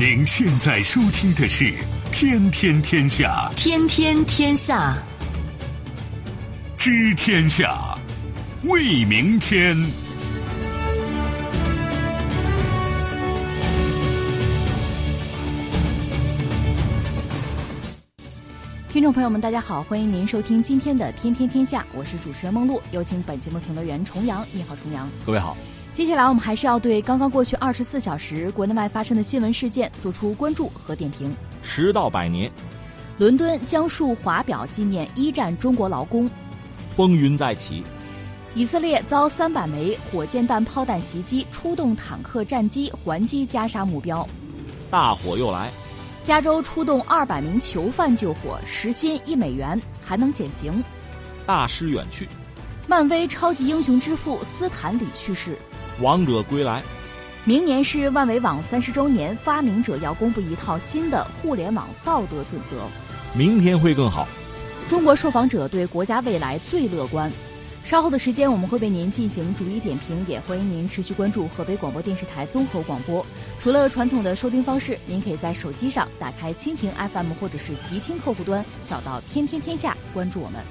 您现在收听的是《天天天下》，天天天下，知天下，为明天。听众朋友们，大家好，欢迎您收听今天的《天天天下》，我是主持人梦露，有请本节目评论员重阳。你好，重阳。各位好。接下来，我们还是要对刚刚过去二十四小时国内外发生的新闻事件做出关注和点评。迟到百年，伦敦将树华表纪念一战中国劳工。风云再起，以色列遭三百枚火箭弹炮弹袭击，出动坦克战机还击加沙目标。大火又来，加州出动二百名囚犯救火，时薪一美元，还能减刑。大师远去，漫威超级英雄之父斯坦李去世。王者归来，明年是万维网三十周年，发明者要公布一套新的互联网道德准则。明天会更好。中国受访者对国家未来最乐观。稍后的时间我们会为您进行逐一点评，也欢迎您持续关注河北广播电视台综合广播。除了传统的收听方式，您可以在手机上打开蜻蜓 FM 或者是极听客户端，找到天天天下，关注我们。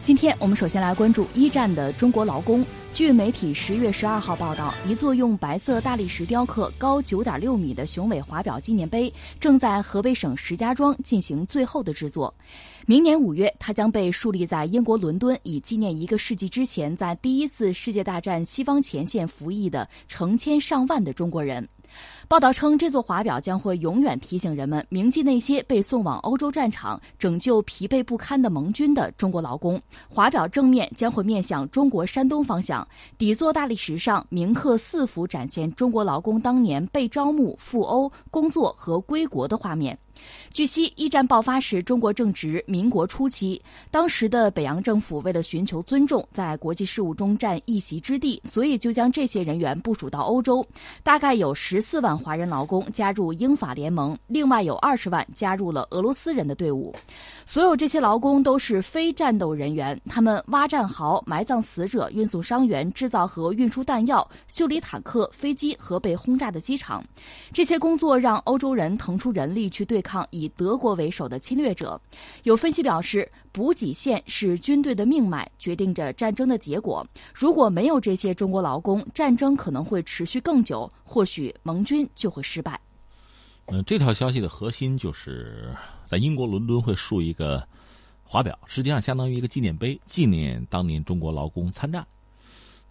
今天我们首先来关注一战的中国劳工。据媒体十月十二号报道，一座用白色大理石雕刻、高九点六米的雄伟华表纪念碑正在河北省石家庄进行最后的制作。明年五月，它将被树立在英国伦敦，以纪念一个世纪之前在第一次世界大战西方前线服役的成千上万的中国人。报道称，这座华表将会永远提醒人们铭记那些被送往欧洲战场拯救疲惫不堪的盟军的中国劳工。华表正面将会面向中国山东方向，底座大理石上铭刻四幅展现中国劳工当年被招募赴欧工作和归国的画面。据悉，一战爆发时，中国正值民国初期。当时的北洋政府为了寻求尊重，在国际事务中占一席之地，所以就将这些人员部署到欧洲。大概有十四万华人劳工加入英法联盟，另外有二十万加入了俄罗斯人的队伍。所有这些劳工都是非战斗人员，他们挖战壕、埋葬死者、运送伤员、制造和运输弹药、修理坦克、飞机和被轰炸的机场。这些工作让欧洲人腾出人力去对抗。抗以德国为首的侵略者，有分析表示，补给线是军队的命脉，决定着战争的结果。如果没有这些中国劳工，战争可能会持续更久，或许盟军就会失败。嗯，这条消息的核心就是在英国伦敦会竖一个华表，实际上相当于一个纪念碑，纪念当年中国劳工参战。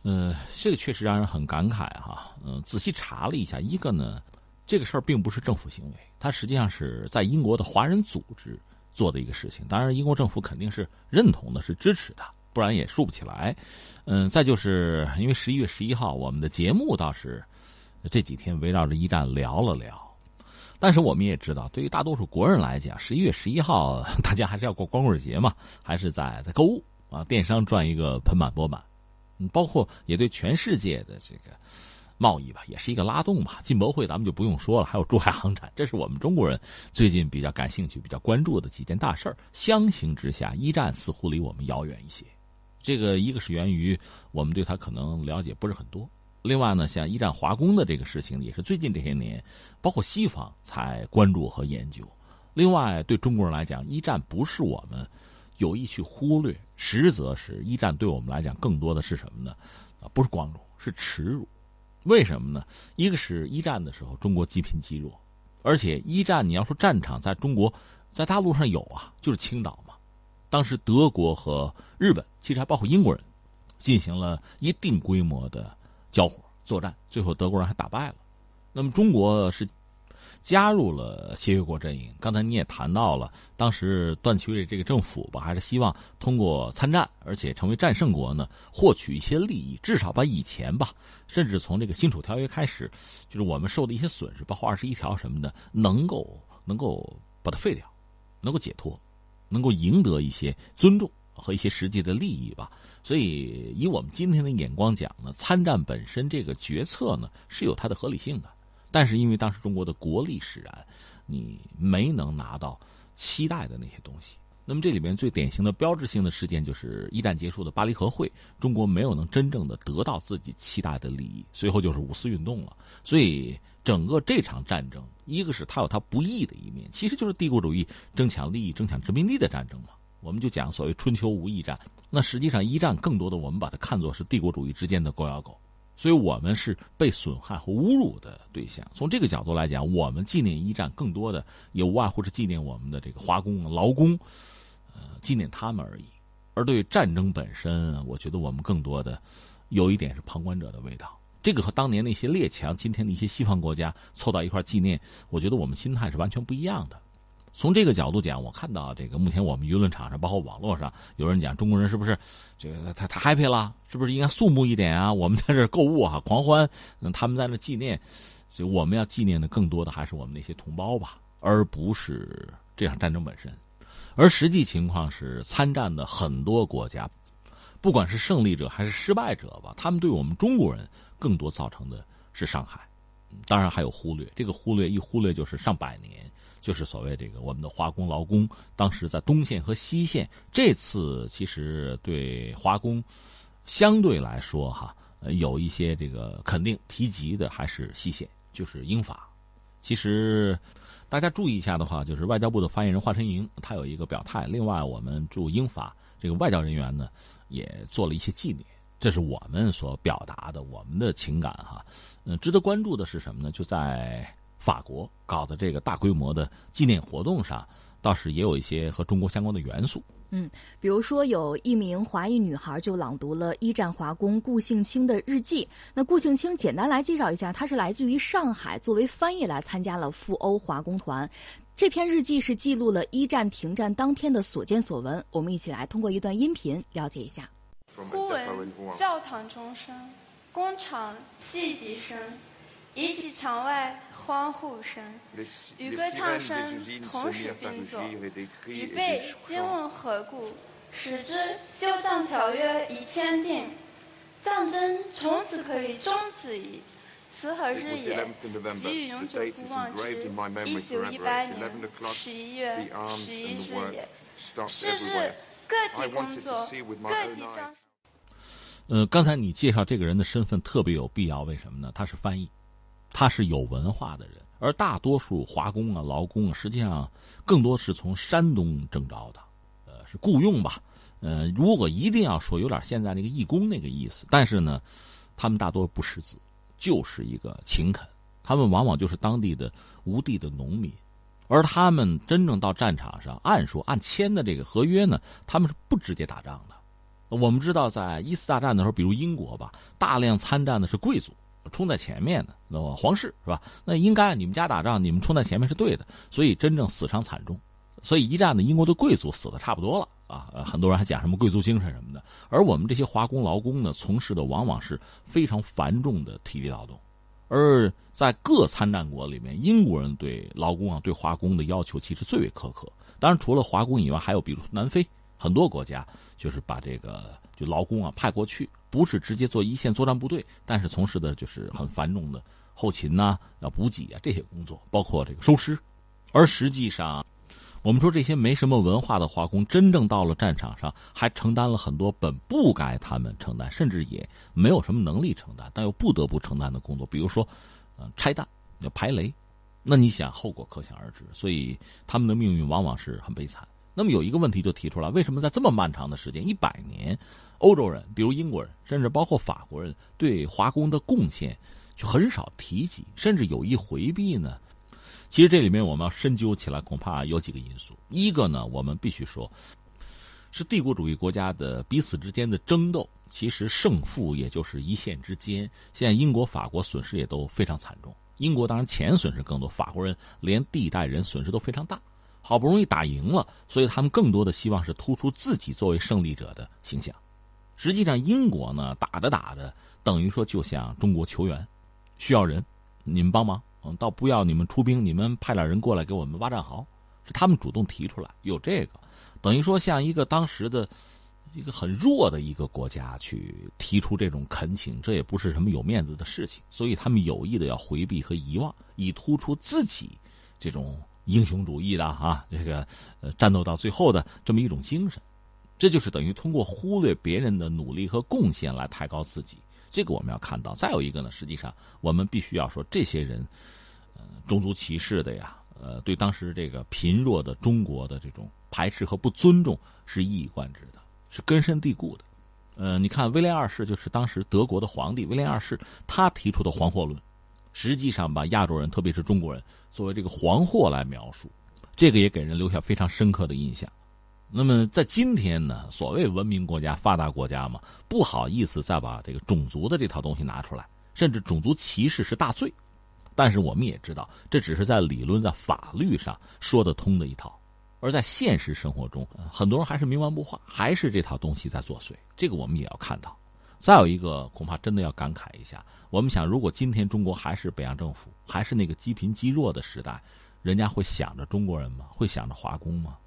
呃，这个确实让人很感慨哈。嗯，仔细查了一下，一个呢。这个事儿并不是政府行为，它实际上是在英国的华人组织做的一个事情。当然，英国政府肯定是认同的，是支持的，不然也竖不起来。嗯，再就是因为十一月十一号，我们的节目倒是这几天围绕着一战聊了聊。但是我们也知道，对于大多数国人来讲，十一月十一号 大家还是要过光棍节嘛，还是在在购物啊，电商赚一个盆满钵满。包括也对全世界的这个。贸易吧，也是一个拉动吧。进博会咱们就不用说了，还有珠海航展，这是我们中国人最近比较感兴趣、比较关注的几件大事儿。相形之下，一战似乎离我们遥远一些。这个一个是源于我们对他可能了解不是很多，另外呢，像一战华工的这个事情，也是最近这些年，包括西方才关注和研究。另外，对中国人来讲，一战不是我们有意去忽略，实则是一战对我们来讲更多的是什么呢？啊，不是光荣，是耻辱。为什么呢？一个是一战的时候，中国积贫积弱，而且一战你要说战场在中国，在大陆上有啊，就是青岛嘛。当时德国和日本，其实还包括英国人，进行了一定规模的交火作战，最后德国人还打败了。那么中国是。加入了协约国阵营。刚才你也谈到了，当时段祺瑞这个政府吧，还是希望通过参战，而且成为战胜国呢，获取一些利益，至少把以前吧，甚至从这个辛丑条约开始，就是我们受的一些损失，包括二十一条什么的，能够能够把它废掉，能够解脱，能够赢得一些尊重和一些实际的利益吧。所以，以我们今天的眼光讲呢，参战本身这个决策呢，是有它的合理性的。但是因为当时中国的国力使然，你没能拿到期待的那些东西。那么这里面最典型的标志性的事件就是一战结束的巴黎和会，中国没有能真正的得到自己期待的利益，随后就是五四运动了。所以整个这场战争，一个是它有它不义的一面，其实就是帝国主义争抢利益、争抢殖民地的战争嘛。我们就讲所谓春秋无义战，那实际上一战更多的我们把它看作是帝国主义之间的狗咬狗，所以我们是被损害和侮辱的对象。从这个角度来讲，我们纪念一战更多的也无外乎是纪念我们的这个华工、劳工。呃纪念他们而已，而对战争本身，我觉得我们更多的有一点是旁观者的味道。这个和当年那些列强、今天的一些西方国家凑到一块纪念，我觉得我们心态是完全不一样的。从这个角度讲，我看到这个目前我们舆论场上，包括网络上，有人讲中国人是不是这个他他 happy 了？是不是应该肃穆一点啊？我们在这购物啊，狂欢，他们在那纪念，所以我们要纪念的更多的还是我们那些同胞吧，而不是这场战争本身。而实际情况是，参战的很多国家，不管是胜利者还是失败者吧，他们对我们中国人更多造成的是伤害。当然还有忽略，这个忽略一忽略就是上百年，就是所谓这个我们的华工劳工，当时在东线和西线。这次其实对华工相对来说哈，有一些这个肯定提及的还是西线，就是英法。其实。大家注意一下的话，就是外交部的发言人华春莹，他有一个表态。另外，我们驻英法这个外交人员呢，也做了一些纪念，这是我们所表达的我们的情感哈。嗯，值得关注的是什么呢？就在法国搞的这个大规模的纪念活动上，倒是也有一些和中国相关的元素。嗯，比如说有一名华裔女孩就朗读了一战华工顾庆清的日记。那顾庆清简单来介绍一下，她是来自于上海，作为翻译来参加了赴欧华工团。这篇日记是记录了一战停战当天的所见所闻。我们一起来通过一段音频了解一下。忽闻教堂钟声，工厂汽笛声，以及场外。欢呼声与歌唱声同时并作，预备今问何故？使之休战条约已签订，战争从此可以终止矣。此何日也？给予永久不忘之一九一八年十一月十一日也。是日各地工作，各地张。呃，刚才你介绍这个人的身份特别有必要，为什么呢？他是翻译。他是有文化的人，而大多数华工啊、劳工啊，实际上更多是从山东征召的，呃，是雇佣吧。呃，如果一定要说，有点现在那个义工那个意思。但是呢，他们大多不识字，就是一个勤恳。他们往往就是当地的无地的农民，而他们真正到战场上，按说按签的这个合约呢，他们是不直接打仗的。我们知道，在一次大战的时候，比如英国吧，大量参战的是贵族。冲在前面的，那么皇室是吧？那应该你们家打仗，你们冲在前面是对的。所以真正死伤惨重，所以一战的英国的贵族死的差不多了啊。很多人还讲什么贵族精神什么的。而我们这些华工劳工呢，从事的往往是非常繁重的体力劳动。而在各参战国里面，英国人对劳工啊、对华工的要求其实最为苛刻。当然，除了华工以外，还有比如南非很多国家，就是把这个就劳工啊派过去。不是直接做一线作战部队，但是从事的就是很繁重的后勤呐、要补给啊这些工作，包括这个收尸。而实际上，我们说这些没什么文化的华工，真正到了战场上，还承担了很多本不该他们承担，甚至也没有什么能力承担，但又不得不承担的工作，比如说，呃，拆弹、要排雷。那你想，后果可想而知。所以他们的命运往往是很悲惨。那么有一个问题就提出来：为什么在这么漫长的时间，一百年？欧洲人，比如英国人，甚至包括法国人，对华工的贡献就很少提及，甚至有意回避呢。其实这里面我们要深究起来，恐怕有几个因素。一个呢，我们必须说，是帝国主义国家的彼此之间的争斗，其实胜负也就是一线之间。现在英国、法国损失也都非常惨重。英国当然钱损失更多，法国人连地带人损失都非常大。好不容易打赢了，所以他们更多的希望是突出自己作为胜利者的形象。实际上，英国呢打着打着，等于说就向中国求援，需要人，你们帮忙，嗯，倒不要你们出兵，你们派点人过来给我们挖战壕，是他们主动提出来有这个，等于说像一个当时的一个很弱的一个国家去提出这种恳请，这也不是什么有面子的事情，所以他们有意的要回避和遗忘，以突出自己这种英雄主义的啊，这个呃战斗到最后的这么一种精神，这就是等于通过忽略别人的努力和贡献来抬高自己。这个我们要看到。再有一个呢，实际上我们必须要说，这些人，呃，种族歧视的呀，呃，对当时这个贫弱的中国的这种排斥和不尊重是一以贯之的，是根深蒂固的。呃，你看威廉二世就是当时德国的皇帝威廉二世，他提出的“黄祸论”，实际上把亚洲人，特别是中国人作为这个“黄祸”来描述，这个也给人留下非常深刻的印象。那么在今天呢，所谓文明国家、发达国家嘛，不好意思再把这个种族的这套东西拿出来，甚至种族歧视是大罪。但是我们也知道，这只是在理论、在法律上说得通的一套。而在现实生活中，很多人还是冥顽不化，还是这套东西在作祟。这个我们也要看到。再有一个，恐怕真的要感慨一下：我们想，如果今天中国还是北洋政府，还是那个积贫积弱的时代，人家会想着中国人吗？会想着华工吗？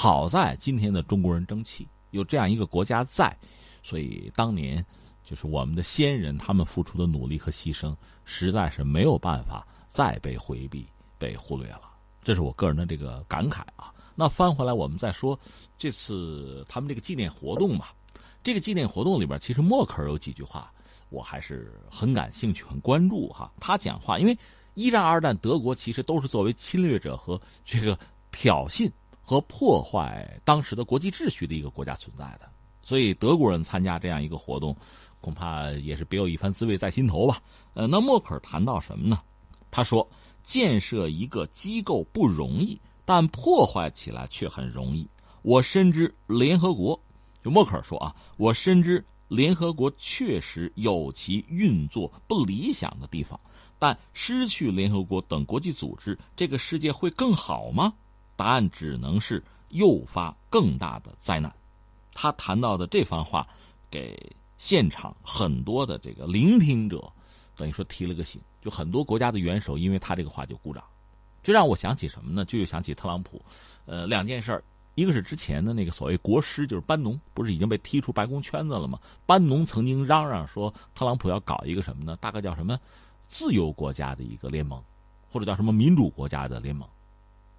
好在今天的中国人争气，有这样一个国家在，所以当年就是我们的先人他们付出的努力和牺牲，实在是没有办法再被回避、被忽略了。这是我个人的这个感慨啊。那翻回来，我们再说这次他们这个纪念活动吧。这个纪念活动里边，其实默克尔有几句话，我还是很感兴趣、很关注哈。他讲话，因为一战、二战，德国其实都是作为侵略者和这个挑衅和破坏当时的国际秩序的一个国家存在的，所以德国人参加这样一个活动，恐怕也是别有一番滋味在心头吧。呃，那默克尔谈到什么呢？他说，建设一个机构不容易。但破坏起来却很容易。我深知联合国，就默克尔说啊，我深知联合国确实有其运作不理想的地方。但失去联合国等国际组织，这个世界会更好吗？答案只能是诱发更大的灾难。他谈到的这番话，给现场很多的这个聆听者，等于说提了个醒。就很多国家的元首，因为他这个话就鼓掌。这让我想起什么呢？就又想起特朗普，呃，两件事儿，一个是之前的那个所谓国师，就是班农，不是已经被踢出白宫圈子了吗？班农曾经嚷嚷说，特朗普要搞一个什么呢？大概叫什么自由国家的一个联盟，或者叫什么民主国家的联盟，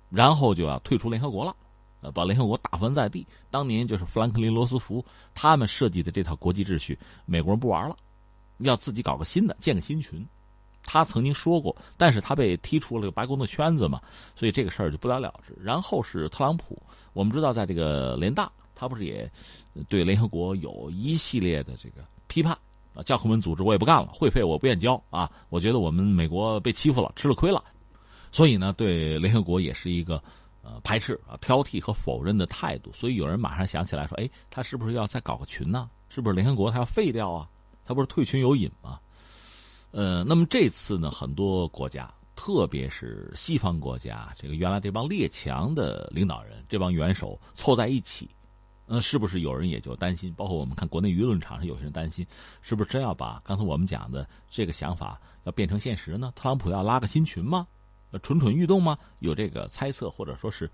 然后就要退出联合国了，呃，把联合国打翻在地。当年就是富兰克林·罗斯福他们设计的这套国际秩序，美国人不玩了，要自己搞个新的，建个新群。他曾经说过，但是他被踢出了白宫的圈子嘛，所以这个事儿就不了了之。然后是特朗普，我们知道在这个联大，他不是也对联合国有一系列的这个批判啊，教科文组织我也不干了，会费我不愿交啊，我觉得我们美国被欺负了，吃了亏了，所以呢，对联合国也是一个呃排斥啊、挑剔和否认的态度。所以有人马上想起来说，哎，他是不是要再搞个群呢？是不是联合国他要废掉啊？他不是退群有瘾吗？呃，那么这次呢，很多国家，特别是西方国家，这个原来这帮列强的领导人，这帮元首凑在一起，呃，是不是有人也就担心？包括我们看国内舆论场上有些人担心，是不是真要把刚才我们讲的这个想法要变成现实呢？特朗普要拉个新群吗？蠢蠢欲动吗？有这个猜测，或者说是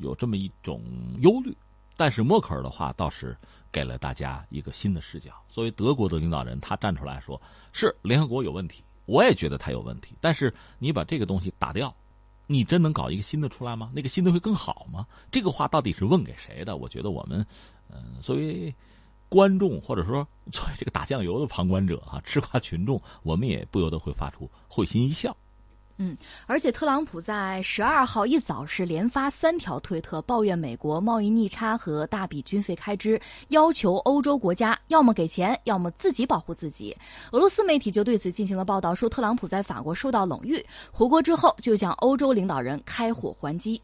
有这么一种忧虑。但是默克尔的话倒是给了大家一个新的视角。作为德国的领导人，他站出来说：“是联合国有问题，我也觉得他有问题。但是你把这个东西打掉，你真能搞一个新的出来吗？那个新的会更好吗？”这个话到底是问给谁的？我觉得我们，嗯，作为观众或者说作为这个打酱油的旁观者啊，吃瓜群众，我们也不由得会发出会心一笑。嗯，而且特朗普在十二号一早是连发三条推特，抱怨美国贸易逆差和大笔军费开支，要求欧洲国家要么给钱，要么自己保护自己。俄罗斯媒体就对此进行了报道，说特朗普在法国受到冷遇，回国之后就向欧洲领导人开火还击。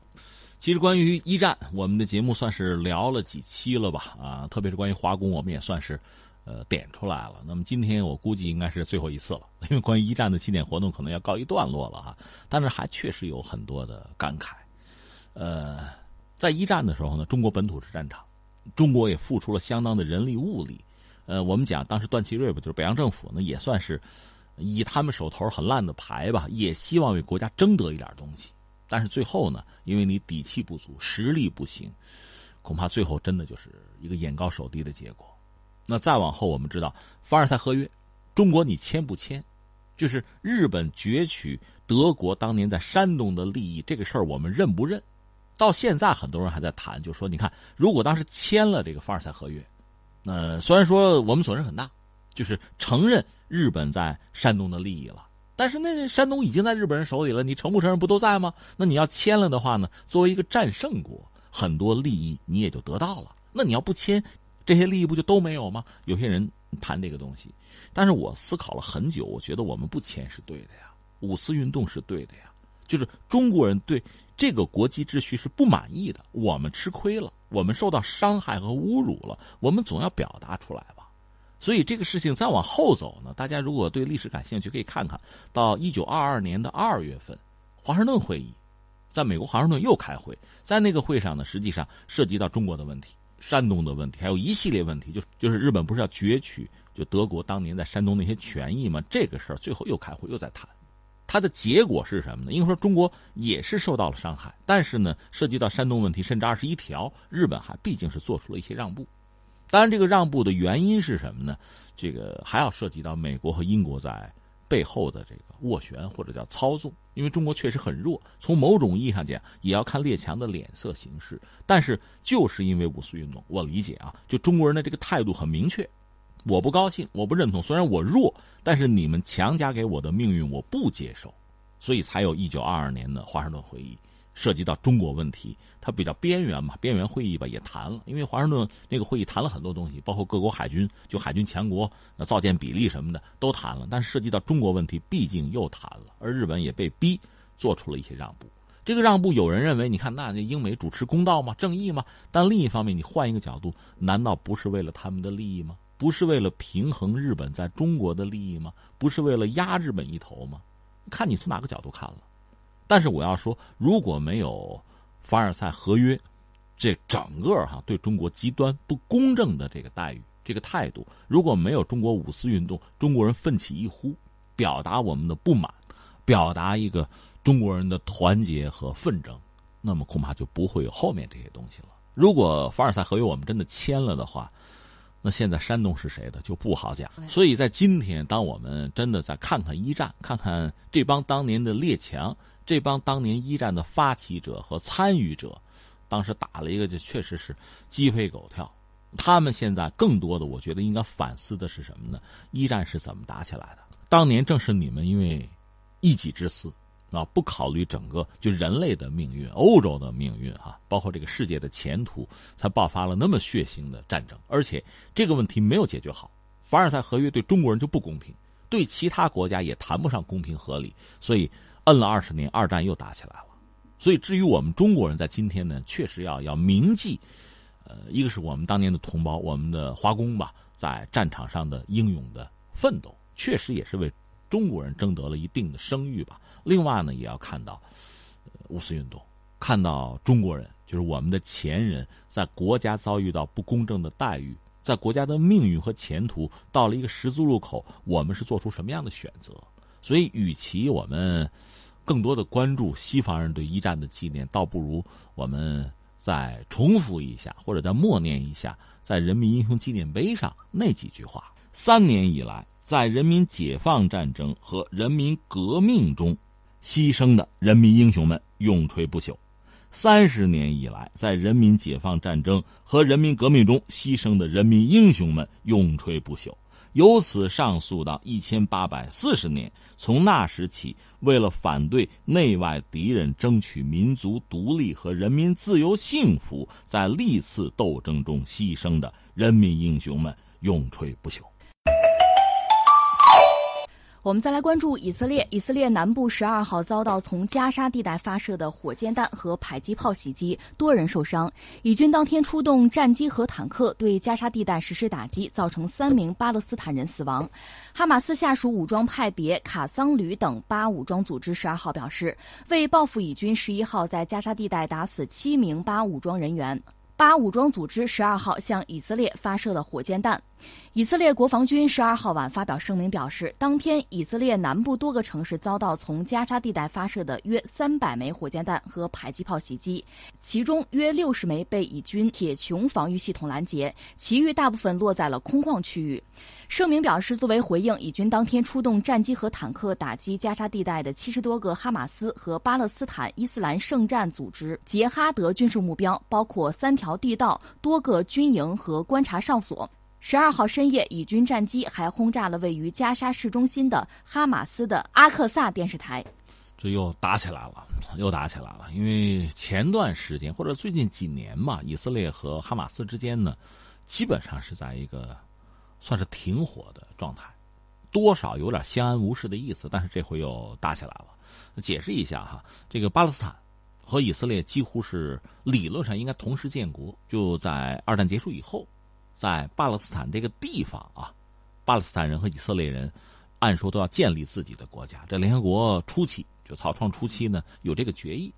其实关于一战，我们的节目算是聊了几期了吧？啊，特别是关于华工，我们也算是。呃，点出来了。那么今天我估计应该是最后一次了，因为关于一战的纪念活动可能要告一段落了哈。但是还确实有很多的感慨。呃，在一战的时候呢，中国本土是战场，中国也付出了相当的人力物力。呃，我们讲当时段祺瑞吧，就是北洋政府呢，也算是以他们手头很烂的牌吧，也希望为国家争得一点东西。但是最后呢，因为你底气不足，实力不行，恐怕最后真的就是一个眼高手低的结果。那再往后，我们知道凡尔赛合约，中国你签不签？就是日本攫取德国当年在山东的利益这个事儿，我们认不认？到现在很多人还在谈，就说你看，如果当时签了这个凡尔赛合约，那虽然说我们损失很大，就是承认日本在山东的利益了，但是那山东已经在日本人手里了，你承不承认不都在吗？那你要签了的话呢，作为一个战胜国，很多利益你也就得到了。那你要不签，这些利益不就都没有吗？有些人谈这个东西，但是我思考了很久，我觉得我们不签是对的呀，五四运动是对的呀，就是中国人对。这个国际秩序是不满意的，我们吃亏了，我们受到伤害和侮辱了，我们总要表达出来吧。所以这个事情再往后走呢，大家如果对历史感兴趣，可以看看到一九二二年的二月份，华盛顿会议，在美国华盛顿又开会，在那个会上呢，实际上涉及到中国的问题、山东的问题，还有一系列问题，就就是日本不是要攫取就德国当年在山东那些权益吗？这个事儿最后又开会又在谈。它的结果是什么呢？应该说中国也是受到了伤害，但是呢，涉及到山东问题，甚至二十一条，日本还毕竟是做出了一些让步。当然，这个让步的原因是什么呢？这个还要涉及到美国和英国在背后的这个斡旋或者叫操纵。因为中国确实很弱，从某种意义上讲，也要看列强的脸色行事。但是就是因为五四运动，我理解啊，就中国人的这个态度很明确。我不高兴，我不认同。虽然我弱，但是你们强加给我的命运我不接受，所以才有一九二二年的华盛顿会议，涉及到中国问题，它比较边缘嘛，边缘会议吧也谈了。因为华盛顿那个会议谈了很多东西，包括各国海军，就海军强国那造舰比例什么的都谈了。但涉及到中国问题，毕竟又谈了，而日本也被逼做出了一些让步。这个让步，有人认为，你看那英美主持公道吗？正义吗？但另一方面，你换一个角度，难道不是为了他们的利益吗？不是为了平衡日本在中国的利益吗？不是为了压日本一头吗？看你从哪个角度看了。但是我要说，如果没有凡尔赛合约，这整个哈对中国极端不公正的这个待遇、这个态度，如果没有中国五四运动，中国人奋起一呼，表达我们的不满，表达一个中国人的团结和奋争，那么恐怕就不会有后面这些东西了。如果凡尔赛合约我们真的签了的话，那现在山东是谁的就不好讲，所以在今天，当我们真的再看看一战，看看这帮当年的列强，这帮当年一战的发起者和参与者，当时打了一个，就确实是鸡飞狗跳。他们现在更多的，我觉得应该反思的是什么呢？一战是怎么打起来的？当年正是你们因为一己之私。啊，不考虑整个就人类的命运、欧洲的命运哈，包括这个世界的前途，才爆发了那么血腥的战争。而且这个问题没有解决好，凡尔赛合约对中国人就不公平，对其他国家也谈不上公平合理。所以摁了二十年，二战又打起来了。所以至于我们中国人在今天呢，确实要要铭记，呃，一个是我们当年的同胞，我们的华工吧，在战场上的英勇的奋斗，确实也是为中国人争得了一定的声誉吧。另外呢，也要看到五四运动，看到中国人，就是我们的前人，在国家遭遇到不公正的待遇，在国家的命运和前途到了一个十字路口，我们是做出什么样的选择？所以，与其我们更多的关注西方人对一战的纪念，倒不如我们再重复一下，或者再默念一下，在人民英雄纪念碑上那几句话：三年以来，在人民解放战争和人民革命中。牺牲的人民英雄们永垂不朽。三十年以来，在人民解放战争和人民革命中牺牲的人民英雄们永垂不朽。由此上溯到一千八百四十年，从那时起，为了反对内外敌人，争取民族独立和人民自由幸福，在历次斗争中牺牲的人民英雄们永垂不朽。我们再来关注以色列。以色列南部十二号遭到从加沙地带发射的火箭弹和迫击炮袭击，多人受伤。以军当天出动战机和坦克对加沙地带实施打击，造成三名巴勒斯坦人死亡。哈马斯下属武装派别卡桑旅等巴武装组织十二号表示，为报复以军十一号在加沙地带打死七名巴武装人员。巴武装组织十二号向以色列发射了火箭弹。以色列国防军十二号晚发表声明表示，当天以色列南部多个城市遭到从加沙地带发射的约三百枚火箭弹和迫击炮袭击，其中约六十枚被以军铁穹防御系统拦截，其余大部分落在了空旷区域。声明表示，作为回应，以军当天出动战机和坦克打击加沙地带的七十多个哈马斯和巴勒斯坦伊斯兰圣战组织杰哈德军事目标，包括三条地道、多个军营和观察哨所。十二号深夜，以军战机还轰炸了位于加沙市中心的哈马斯的阿克萨电视台。这又打起来了，又打起来了。因为前段时间或者最近几年嘛，以色列和哈马斯之间呢，基本上是在一个算是停火的状态，多少有点相安无事的意思。但是这回又打起来了。解释一下哈，这个巴勒斯坦和以色列几乎是理论上应该同时建国，就在二战结束以后，在巴勒斯坦这个地方啊，巴勒斯坦人和以色列人按说都要建立自己的国家。这联合国初期。就草创初期呢，有这个决议，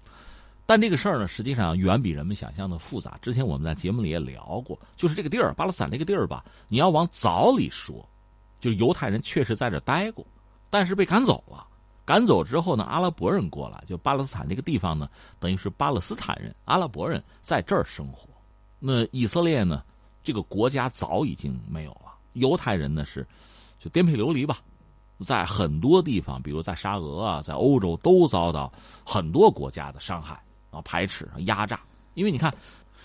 但这个事儿呢，实际上远比人们想象的复杂。之前我们在节目里也聊过，就是这个地儿，巴勒斯坦这个地儿吧，你要往早里说，就是犹太人确实在这待过，但是被赶走了。赶走之后呢，阿拉伯人过来，就巴勒斯坦这个地方呢，等于是巴勒斯坦人、阿拉伯人在这儿生活。那以色列呢，这个国家早已经没有了，犹太人呢是就颠沛流离吧。在很多地方，比如在沙俄啊，在欧洲，都遭到很多国家的伤害啊、排斥、压榨。因为你看，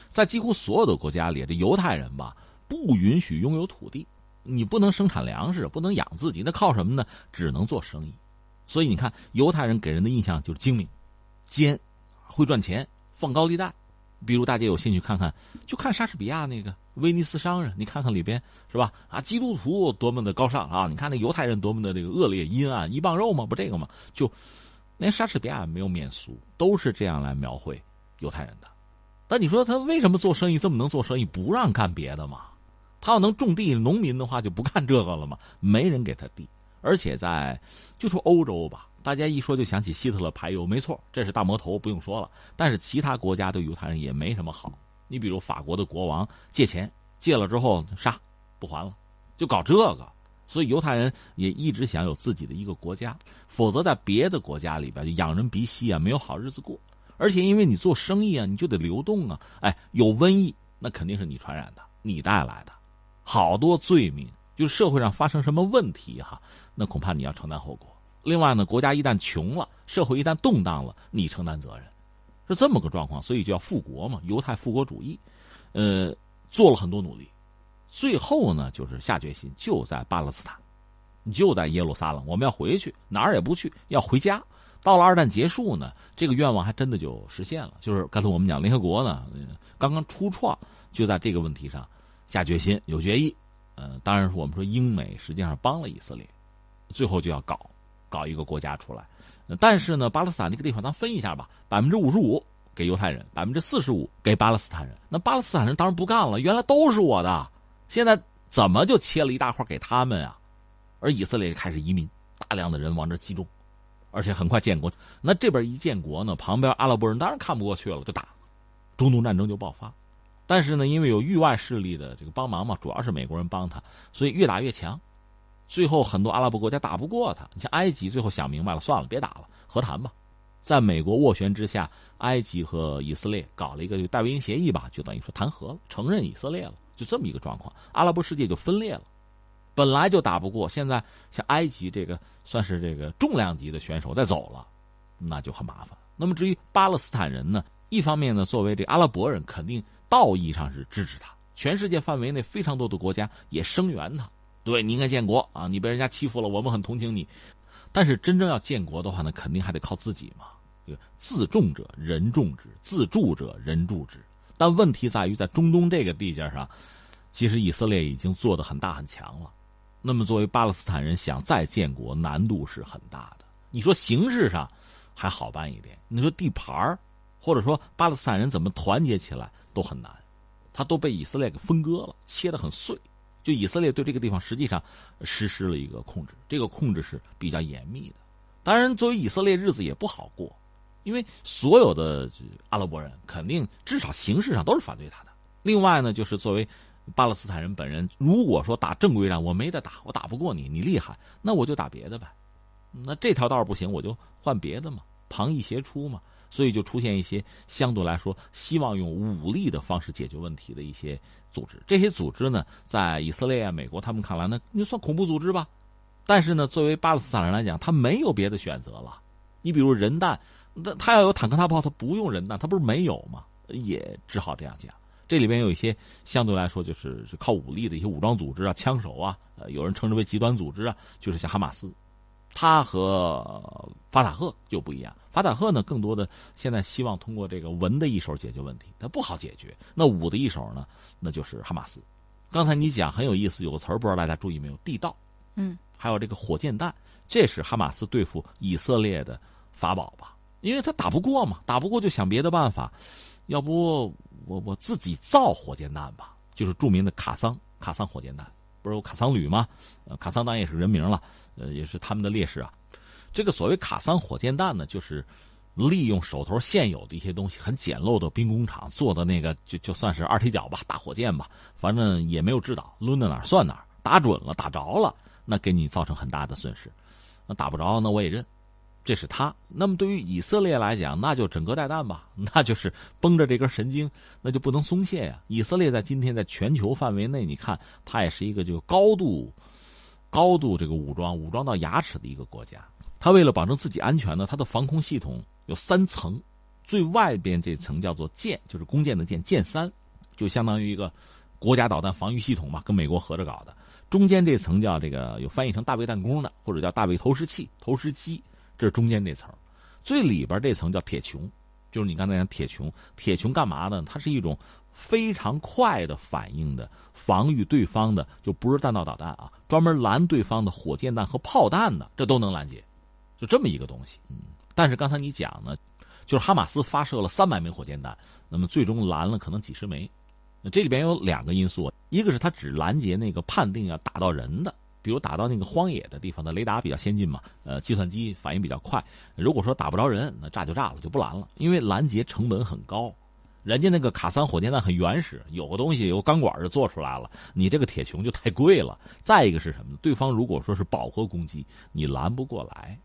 在几乎所有的国家里，这犹太人吧，不允许拥有土地，你不能生产粮食，不能养自己，那靠什么呢？只能做生意。所以你看，犹太人给人的印象就是精明、奸、会赚钱、放高利贷。比如大家有兴趣看看，就看莎士比亚那个《威尼斯商人》，你看看里边是吧？啊，基督徒多么的高尚啊！你看那犹太人多么的这个恶劣阴暗，一棒肉吗？不这个吗？就连莎士比亚也没有免俗，都是这样来描绘犹太人的。但你说他为什么做生意这么能做生意？不让干别的吗？他要能种地，农民的话就不干这个了吗？没人给他地，而且在就说欧洲吧。大家一说就想起希特勒排犹，没错，这是大魔头，不用说了。但是其他国家对犹太人也没什么好。你比如法国的国王借钱，借了之后杀，不还了，就搞这个。所以犹太人也一直想有自己的一个国家，否则在别的国家里边就仰人鼻息啊，没有好日子过。而且因为你做生意啊，你就得流动啊，哎，有瘟疫那肯定是你传染的，你带来的，好多罪名，就社会上发生什么问题哈，那恐怕你要承担后果。另外呢，国家一旦穷了，社会一旦动荡了，你承担责任，是这么个状况，所以就要复国嘛，犹太复国主义，呃，做了很多努力，最后呢，就是下决心就在巴勒斯坦，就在耶路撒冷，我们要回去，哪儿也不去，要回家。到了二战结束呢，这个愿望还真的就实现了，就是刚才我们讲联合国呢，刚刚初创，就在这个问题上下决心有决议，呃，当然是我们说英美实际上帮了以色列，最后就要搞。搞一个国家出来，但是呢，巴勒斯坦那个地方咱分一下吧，百分之五十五给犹太人，百分之四十五给巴勒斯坦人。那巴勒斯坦人当然不干了，原来都是我的，现在怎么就切了一大块给他们啊？而以色列开始移民，大量的人往这集中，而且很快建国。那这边一建国呢，旁边阿拉伯人当然看不过去了，就打，中东战争就爆发。但是呢，因为有域外势力的这个帮忙嘛，主要是美国人帮他，所以越打越强。最后，很多阿拉伯国家打不过他。你像埃及，最后想明白了，算了，别打了，和谈吧。在美国斡旋之下，埃及和以色列搞了一个戴维营协议吧，就等于说谈和了，承认以色列了，就这么一个状况。阿拉伯世界就分裂了，本来就打不过，现在像埃及这个算是这个重量级的选手再走了，那就很麻烦。那么至于巴勒斯坦人呢，一方面呢，作为这阿拉伯人，肯定道义上是支持他，全世界范围内非常多的国家也声援他。对你应该建国啊！你被人家欺负了，我们很同情你。但是真正要建国的话呢，肯定还得靠自己嘛。自重者人重之，自助者人助之。但问题在于，在中东这个地界上，其实以色列已经做的很大很强了。那么作为巴勒斯坦人想再建国，难度是很大的。你说形式上还好办一点，你说地盘或者说巴勒斯坦人怎么团结起来都很难，他都被以色列给分割了，切得很碎。就以色列对这个地方实际上实施了一个控制，这个控制是比较严密的。当然，作为以色列日子也不好过，因为所有的阿拉伯人肯定至少形式上都是反对他的。另外呢，就是作为巴勒斯坦人本人，如果说打正规战我没得打，我打不过你，你厉害，那我就打别的呗。那这条道不行，我就换别的嘛，旁逸斜出嘛。所以就出现一些相对来说希望用武力的方式解决问题的一些组织。这些组织呢，在以色列、美国他们看来呢，你算恐怖组织吧。但是呢，作为巴勒斯坦人来讲，他没有别的选择了。你比如人弹，那他要有坦克大炮，他不用人弹，他不是没有吗？也只好这样讲。这里边有一些相对来说就是是靠武力的一些武装组织啊，枪手啊，呃，有人称之为极端组织啊，就是像哈马斯，他和法塔赫就不一样。法塔赫呢，更多的现在希望通过这个文的一手解决问题，他不好解决。那武的一手呢，那就是哈马斯。刚才你讲很有意思，有个词儿不知道大家注意没有？地道，嗯，还有这个火箭弹，这是哈马斯对付以色列的法宝吧？因为他打不过嘛，打不过就想别的办法，要不。我我自己造火箭弹吧，就是著名的卡桑卡桑火箭弹，不是有卡桑旅吗？呃，卡桑当然也是人名了，呃，也是他们的烈士啊。这个所谓卡桑火箭弹呢，就是利用手头现有的一些东西，很简陋的兵工厂做的那个，就就算是二踢脚吧，大火箭吧，反正也没有制导，抡到哪儿算哪儿，打准了，打着了，那给你造成很大的损失；那打不着，那我也认。这是他。那么对于以色列来讲，那就整个带弹吧，那就是绷着这根神经，那就不能松懈呀。以色列在今天在全球范围内，你看它也是一个就高度、高度这个武装、武装到牙齿的一个国家。它为了保证自己安全呢，它的防空系统有三层，最外边这层叫做舰，就是弓箭的箭，箭三，就相当于一个国家导弹防御系统嘛，跟美国合着搞的。中间这层叫这个有翻译成大卫弹弓的，或者叫大卫投石器、投石机。这是中间这层，最里边这层叫铁穹，就是你刚才讲铁穹。铁穹干嘛呢？它是一种非常快的反应的防御对方的，就不是弹道导弹啊，专门拦对方的火箭弹和炮弹的，这都能拦截，就这么一个东西。嗯，但是刚才你讲呢，就是哈马斯发射了三百枚火箭弹，那么最终拦了可能几十枚。这里边有两个因素，一个是它只拦截那个判定要打到人的。比如打到那个荒野的地方，的雷达比较先进嘛，呃，计算机反应比较快。如果说打不着人，那炸就炸了，就不拦了，因为拦截成本很高。人家那个卡桑火箭弹很原始，有个东西有钢管就做出来了，你这个铁穹就太贵了。再一个是什么呢？对方如果说是饱和攻击，你拦不过来，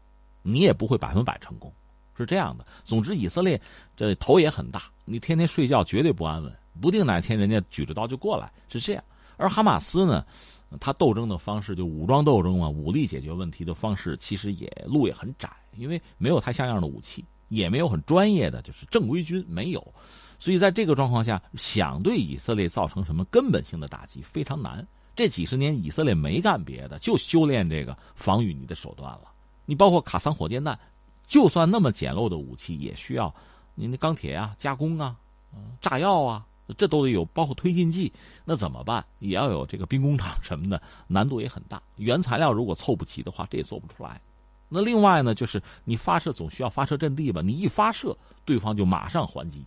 你也不会百分百成功，是这样的。总之，以色列这头也很大，你天天睡觉绝对不安稳，不定哪天人家举着刀就过来，是这样。而哈马斯呢？他斗争的方式就武装斗争嘛，武力解决问题的方式其实也路也很窄，因为没有太像样的武器，也没有很专业的就是正规军没有，所以在这个状况下，想对以色列造成什么根本性的打击非常难。这几十年以色列没干别的，就修炼这个防御你的手段了。你包括卡桑火箭弹，就算那么简陋的武器，也需要你那钢铁啊、加工啊、炸药啊。这都得有，包括推进剂，那怎么办？也要有这个兵工厂 什么的，难度也很大。原材料如果凑不齐的话，这也做不出来。那另外呢，就是你发射总需要发射阵地吧？你一发射，对方就马上还击，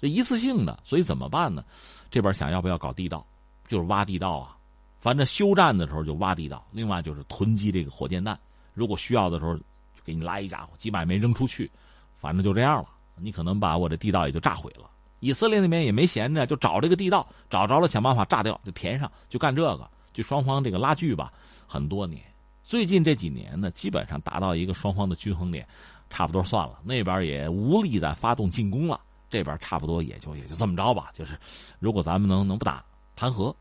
这一次性的。所以怎么办呢？这边想要不要搞地道？就是挖地道啊。反正休战的时候就挖地道。另外就是囤积这个火箭弹，如果需要的时候，给你来一家伙，几百枚扔出去，反正就这样了。你可能把我这地道也就炸毁了。以色列那边也没闲着，就找这个地道，找着了想办法炸掉，就填上，就干这个，就双方这个拉锯吧，很多年。最近这几年呢，基本上达到一个双方的均衡点，差不多算了。那边也无力再发动进攻了，这边差不多也就也就这么着吧。就是如果咱们能能不打，谈和，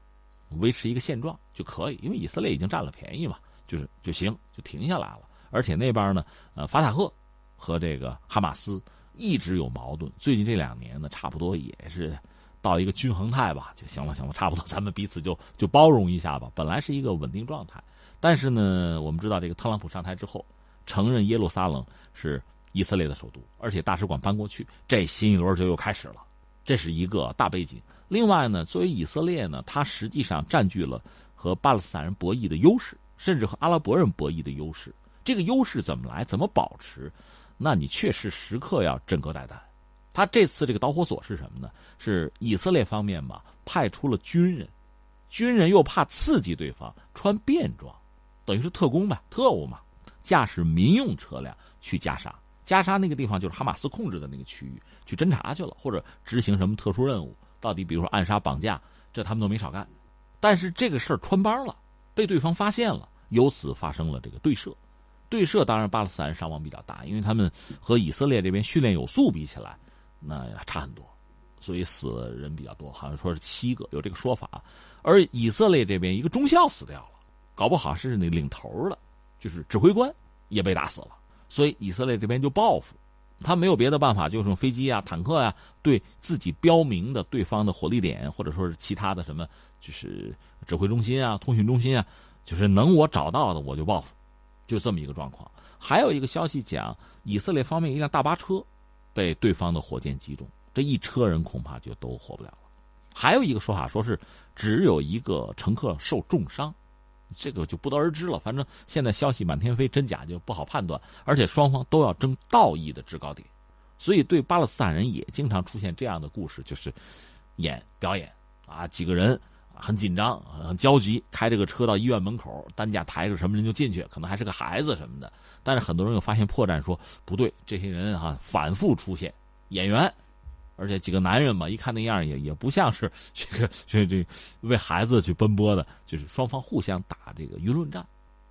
维持一个现状就可以，因为以色列已经占了便宜嘛，就是就行，就停下来了。而且那边呢，呃，法塔赫和这个哈马斯。一直有矛盾，最近这两年呢，差不多也是到一个均衡态吧，就行了，行了，差不多，咱们彼此就就包容一下吧。本来是一个稳定状态，但是呢，我们知道这个特朗普上台之后，承认耶路撒冷是以色列的首都，而且大使馆搬过去，这新一轮就又开始了，这是一个大背景。另外呢，作为以色列呢，它实际上占据了和巴勒斯坦人博弈的优势，甚至和阿拉伯人博弈的优势。这个优势怎么来？怎么保持？那你确实时刻要枕戈待旦。他这次这个导火索是什么呢？是以色列方面吧派出了军人，军人又怕刺激对方，穿便装，等于是特工呗，特务嘛，驾驶民用车辆去加沙。加沙那个地方就是哈马斯控制的那个区域，去侦查去了，或者执行什么特殊任务。到底比如说暗杀、绑架，这他们都没少干。但是这个事儿穿帮了，被对方发现了，由此发生了这个对射。对射当然巴勒斯坦伤亡比较大，因为他们和以色列这边训练有素比起来，那差很多，所以死人比较多，好像说是七个，有这个说法。而以色列这边一个中校死掉了，搞不好是那领头的，就是指挥官也被打死了，所以以色列这边就报复，他没有别的办法，就是用飞机啊、坦克啊，对自己标明的对方的火力点或者说是其他的什么，就是指挥中心啊、通讯中心啊，就是能我找到的我就报复。就这么一个状况，还有一个消息讲，以色列方面一辆大巴车被对方的火箭击中，这一车人恐怕就都活不了了。还有一个说法说是只有一个乘客受重伤，这个就不得而知了。反正现在消息满天飞，真假就不好判断。而且双方都要争道义的制高点，所以对巴勒斯坦人也经常出现这样的故事，就是演表演啊，几个人。很紧张，很焦急，开这个车到医院门口，担架抬着什么人就进去，可能还是个孩子什么的。但是很多人又发现破绽，说不对，这些人哈反复出现演员，而且几个男人嘛，一看那样也也不像是这个这这为孩子去奔波的，就是双方互相打这个舆论战，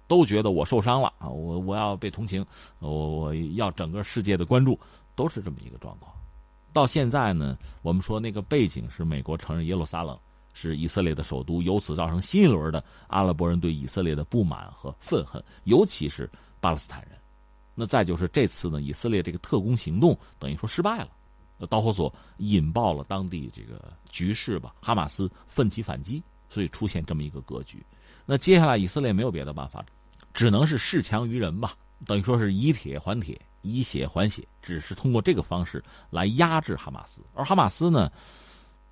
都觉得我受伤了啊，我我要被同情，我我要整个世界的关注，都是这么一个状况。到现在呢，我们说那个背景是美国承认耶路撒冷。是以色列的首都，由此造成新一轮的阿拉伯人对以色列的不满和愤恨，尤其是巴勒斯坦人。那再就是这次呢，以色列这个特工行动等于说失败了，导火索引爆了当地这个局势吧，哈马斯奋起反击，所以出现这么一个格局。那接下来以色列没有别的办法，只能是恃强于人吧，等于说是以铁还铁，以血还血，只是通过这个方式来压制哈马斯。而哈马斯呢？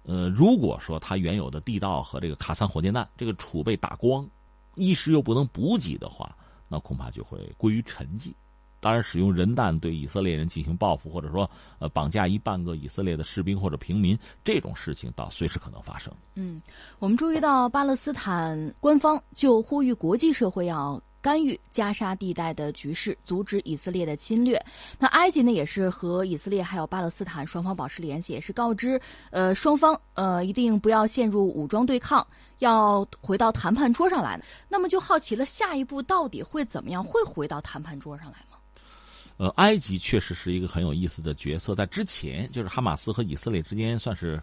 呃，如果说它原有的地道和这个卡桑火箭弹这个储备打光，一时又不能补给的话，那恐怕就会归于沉寂。当然，使用人弹对以色列人进行报复，或者说呃绑架一半个以色列的士兵或者平民，这种事情倒随时可能发生。嗯，我们注意到巴勒斯坦官方就呼吁国际社会要。干预加沙地带的局势，阻止以色列的侵略。那埃及呢，也是和以色列还有巴勒斯坦双方保持联系，也是告知，呃，双方呃一定不要陷入武装对抗，要回到谈判桌上来。那么就好奇了，下一步到底会怎么样？会回到谈判桌上来吗？呃，埃及确实是一个很有意思的角色，在之前就是哈马斯和以色列之间算是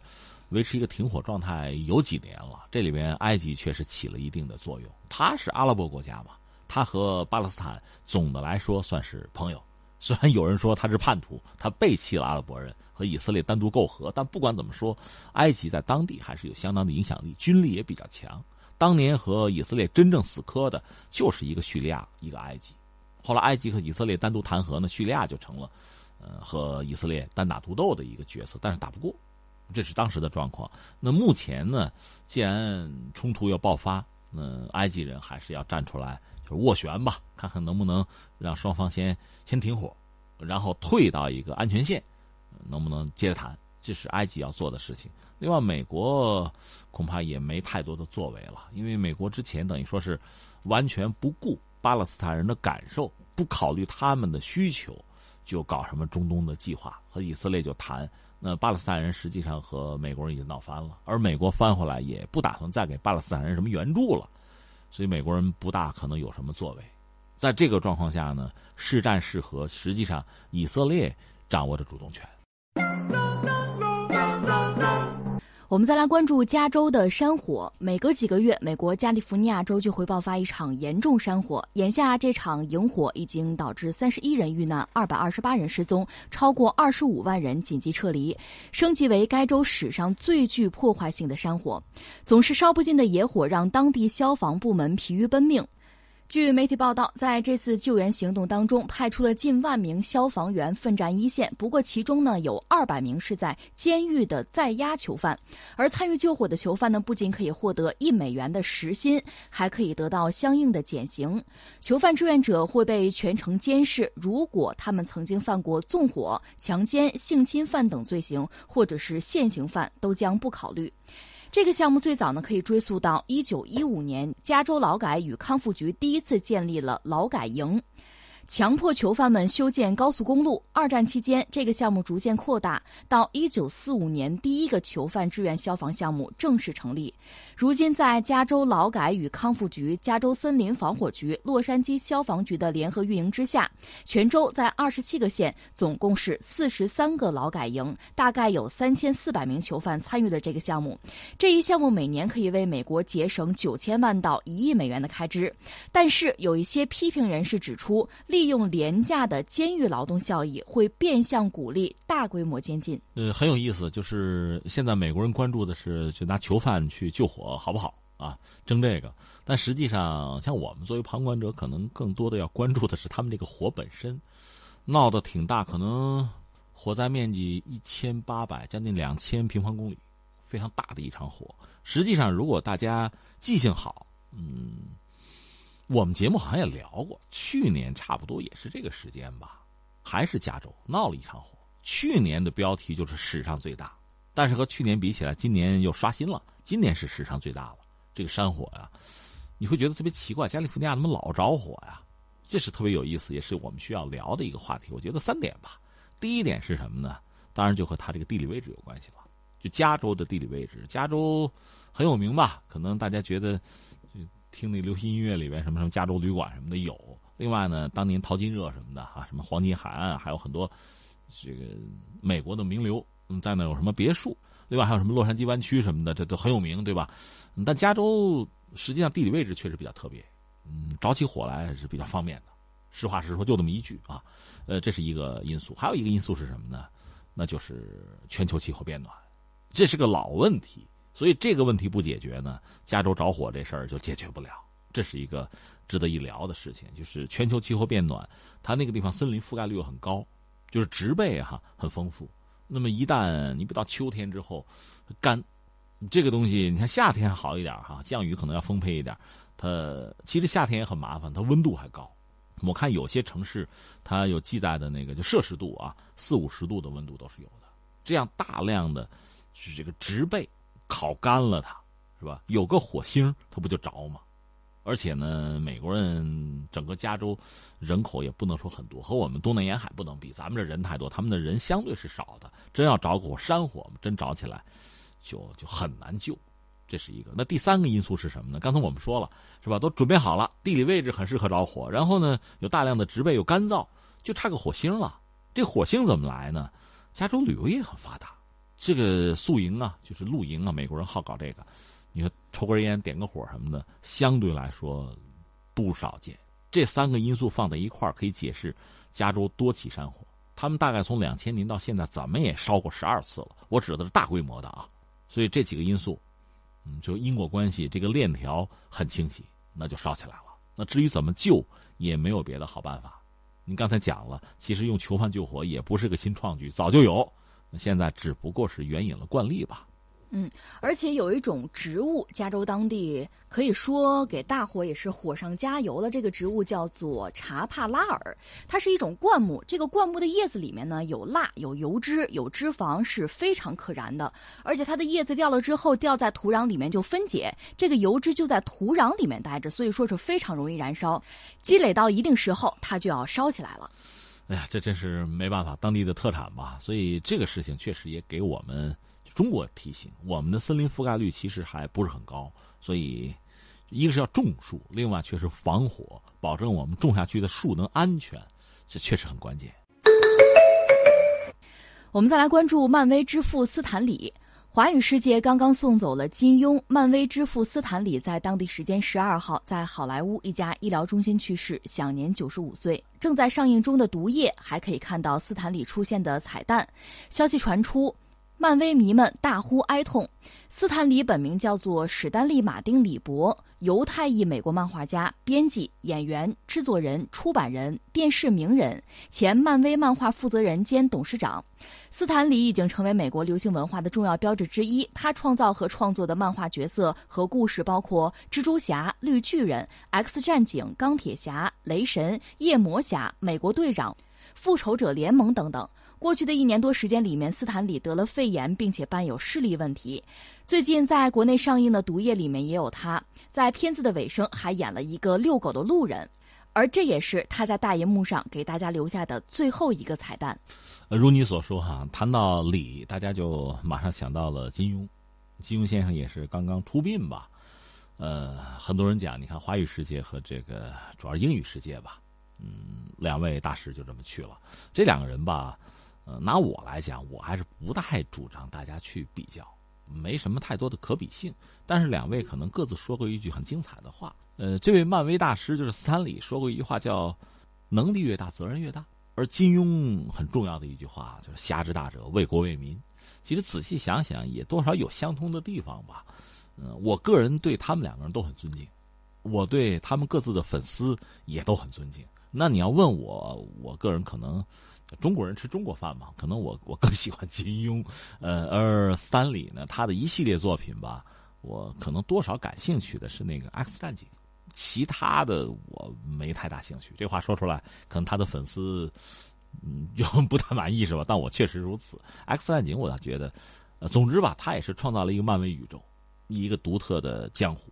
维持一个停火状态有几年了，这里边埃及确实起了一定的作用。它是阿拉伯国家嘛。他和巴勒斯坦总的来说算是朋友，虽然有人说他是叛徒，他背弃了阿拉伯人，和以色列单独媾和，但不管怎么说，埃及在当地还是有相当的影响力，军力也比较强。当年和以色列真正死磕的就是一个叙利亚，一个埃及。后来埃及和以色列单独谈和呢，叙利亚就成了，呃，和以色列单打独斗的一个角色，但是打不过，这是当时的状况。那目前呢，既然冲突要爆发，那埃及人还是要站出来。斡旋吧，看看能不能让双方先先停火，然后退到一个安全线，能不能接着谈？这是埃及要做的事情。另外，美国恐怕也没太多的作为了，因为美国之前等于说是完全不顾巴勒斯坦人的感受，不考虑他们的需求，就搞什么中东的计划，和以色列就谈。那巴勒斯坦人实际上和美国人已经闹翻了，而美国翻回来也不打算再给巴勒斯坦人什么援助了。所以美国人不大可能有什么作为，在这个状况下呢，是战是和，实际上以色列掌握着主动权。我们再来关注加州的山火。每隔几个月，美国加利福尼亚州就会爆发一场严重山火。眼下，这场营火已经导致三十一人遇难，二百二十八人失踪，超过二十五万人紧急撤离，升级为该州史上最具破坏性的山火。总是烧不尽的野火让当地消防部门疲于奔命。据媒体报道，在这次救援行动当中，派出了近万名消防员奋战一线。不过，其中呢有二百名是在监狱的在押囚犯，而参与救火的囚犯呢，不仅可以获得一美元的时薪，还可以得到相应的减刑。囚犯志愿者会被全程监视，如果他们曾经犯过纵火、强奸、性侵犯等罪行，或者是现行犯，都将不考虑。这个项目最早呢，可以追溯到一九一五年，加州劳改与康复局第一次建立了劳改营。强迫囚犯们修建高速公路。二战期间，这个项目逐渐扩大，到一九四五年，第一个囚犯志愿消防项目正式成立。如今，在加州劳改与康复局、加州森林防火局、洛杉矶消防局的联合运营之下，全州在二十七个县，总共是四十三个劳改营，大概有三千四百名囚犯参与了这个项目。这一项目每年可以为美国节省九千万到一亿美元的开支。但是，有一些批评人士指出，利利用廉价的监狱劳动效益，会变相鼓励大规模监禁。呃，很有意思，就是现在美国人关注的是，就拿囚犯去救火，好不好啊？争这个。但实际上，像我们作为旁观者，可能更多的要关注的是他们这个火本身，闹得挺大，可能火灾面积一千八百，将近两千平方公里，非常大的一场火。实际上，如果大家记性好，嗯。我们节目好像也聊过，去年差不多也是这个时间吧，还是加州闹了一场火。去年的标题就是史上最大，但是和去年比起来，今年又刷新了，今年是史上最大了。这个山火呀，你会觉得特别奇怪，加利福尼亚怎么老着火呀？这是特别有意思，也是我们需要聊的一个话题。我觉得三点吧，第一点是什么呢？当然就和它这个地理位置有关系了，就加州的地理位置，加州很有名吧？可能大家觉得。听那流行音乐里边什么什么加州旅馆什么的有，另外呢，当年淘金热什么的哈，什么黄金海岸还有很多这个美国的名流嗯在那有什么别墅，另外还有什么洛杉矶湾区什么的，这都很有名，对吧？但加州实际上地理位置确实比较特别，嗯，着起火来是比较方便的。实话实说，就这么一句啊，呃，这是一个因素。还有一个因素是什么呢？那就是全球气候变暖，这是个老问题。所以这个问题不解决呢，加州着火这事儿就解决不了。这是一个值得一聊的事情，就是全球气候变暖，它那个地方森林覆盖率又很高，就是植被哈很丰富。那么一旦你不到秋天之后干，这个东西你看夏天好一点哈，降雨可能要丰沛一点。它其实夏天也很麻烦，它温度还高。我看有些城市它有记载的那个就摄氏度啊，四五十度的温度都是有的。这样大量的是这个植被。烤干了它，是吧？有个火星，它不就着吗？而且呢，美国人整个加州人口也不能说很多，和我们东南沿海不能比。咱们这人太多，他们的人相对是少的。真要着火，山火真着起来，就就很难救。这是一个。那第三个因素是什么呢？刚才我们说了，是吧？都准备好了，地理位置很适合着火，然后呢，有大量的植被又干燥，就差个火星了。这火星怎么来呢？加州旅游业很发达。这个宿营啊，就是露营啊，美国人好搞这个。你说抽根烟、点个火什么的，相对来说不少见。这三个因素放在一块儿，可以解释加州多起山火。他们大概从两千年到现在，怎么也烧过十二次了。我指的是大规模的啊。所以这几个因素，嗯，就因果关系这个链条很清晰，那就烧起来了。那至于怎么救，也没有别的好办法。你刚才讲了，其实用囚犯救火也不是个新创举，早就有。现在只不过是援引了惯例吧。嗯，而且有一种植物，加州当地可以说给大火也是火上加油了。这个植物叫做查帕拉尔，它是一种灌木。这个灌木的叶子里面呢有蜡、有油脂、有脂肪，是非常可燃的。而且它的叶子掉了之后，掉在土壤里面就分解，这个油脂就在土壤里面待着，所以说是非常容易燃烧。积累到一定时候，它就要烧起来了。哎呀，这真是没办法，当地的特产吧。所以这个事情确实也给我们中国提醒：我们的森林覆盖率其实还不是很高。所以，一个是要种树，另外确实防火，保证我们种下去的树能安全，这确实很关键。我们再来关注漫威之父斯坦李。华语世界刚刚送走了金庸，漫威之父斯坦李在当地时间十二号在好莱坞一家医疗中心去世，享年九十五岁。正在上映中的《毒液》还可以看到斯坦李出现的彩蛋。消息传出。漫威迷们大呼哀痛。斯坦李本名叫做史丹利·马丁·李博，犹太裔美国漫画家、编辑、演员、制作人、出版人、电视名人，前漫威漫画负责人兼董事长。斯坦李已经成为美国流行文化的重要标志之一。他创造和创作的漫画角色和故事包括蜘蛛侠、绿巨人、X 战警、钢铁侠、雷神、夜魔侠、美国队长、复仇者联盟等等。过去的一年多时间里面，斯坦李得了肺炎，并且伴有视力问题。最近在国内上映的《毒液》里面也有他，在片子的尾声还演了一个遛狗的路人。而这也是他在大银幕上给大家留下的最后一个彩蛋。如你所说哈，谈到李，大家就马上想到了金庸。金庸先生也是刚刚出殡吧？呃，很多人讲，你看华语世界和这个主要英语世界吧，嗯，两位大师就这么去了。这两个人吧，呃，拿我来讲，我还是不太主张大家去比较，没什么太多的可比性。但是两位可能各自说过一句很精彩的话。呃，这位漫威大师就是斯坦李说过一句话，叫“能力越大，责任越大”。而金庸很重要的一句话就是“侠之大者，为国为民”。其实仔细想想，也多少有相通的地方吧。嗯，我个人对他们两个人都很尊敬，我对他们各自的粉丝也都很尊敬。那你要问我，我个人可能中国人吃中国饭嘛，可能我 我更喜欢金庸。呃，而三里呢，他的一系列作品吧，我可能多少感兴趣的是那个《X 战警》。其他的我没太大兴趣，这话说出来，可能他的粉丝嗯就不太满意是吧？但我确实如此。X 战警，我倒觉得，呃，总之吧，他也是创造了一个漫威宇宙，一个独特的江湖，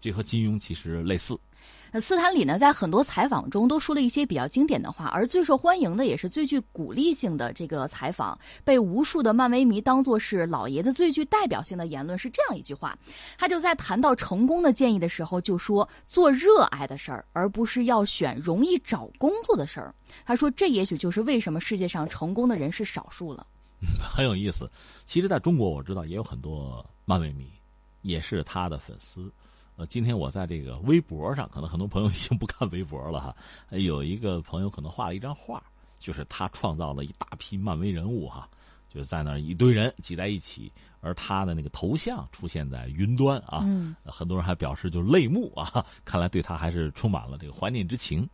这和金庸其实类似。斯坦李呢，在很多采访中都说了一些比较经典的话，而最受欢迎的也是最具鼓励性的这个采访，被无数的漫威迷当作是老爷子最具代表性的言论是这样一句话：他就在谈到成功的建议的时候，就说做热爱的事儿，而不是要选容易找工作的事儿。他说，这也许就是为什么世界上成功的人是少数了。很有意思。其实，在中国我知道也有很多漫威迷，也是他的粉丝。呃，今天我在这个微博上，可能很多朋友已经不看微博了哈。有一个朋友可能画了一张画，就是他创造了一大批漫威人物哈，就在那一堆人挤在一起，而他的那个头像出现在云端啊。嗯。很多人还表示就泪目啊，看来对他还是充满了这个怀念之情。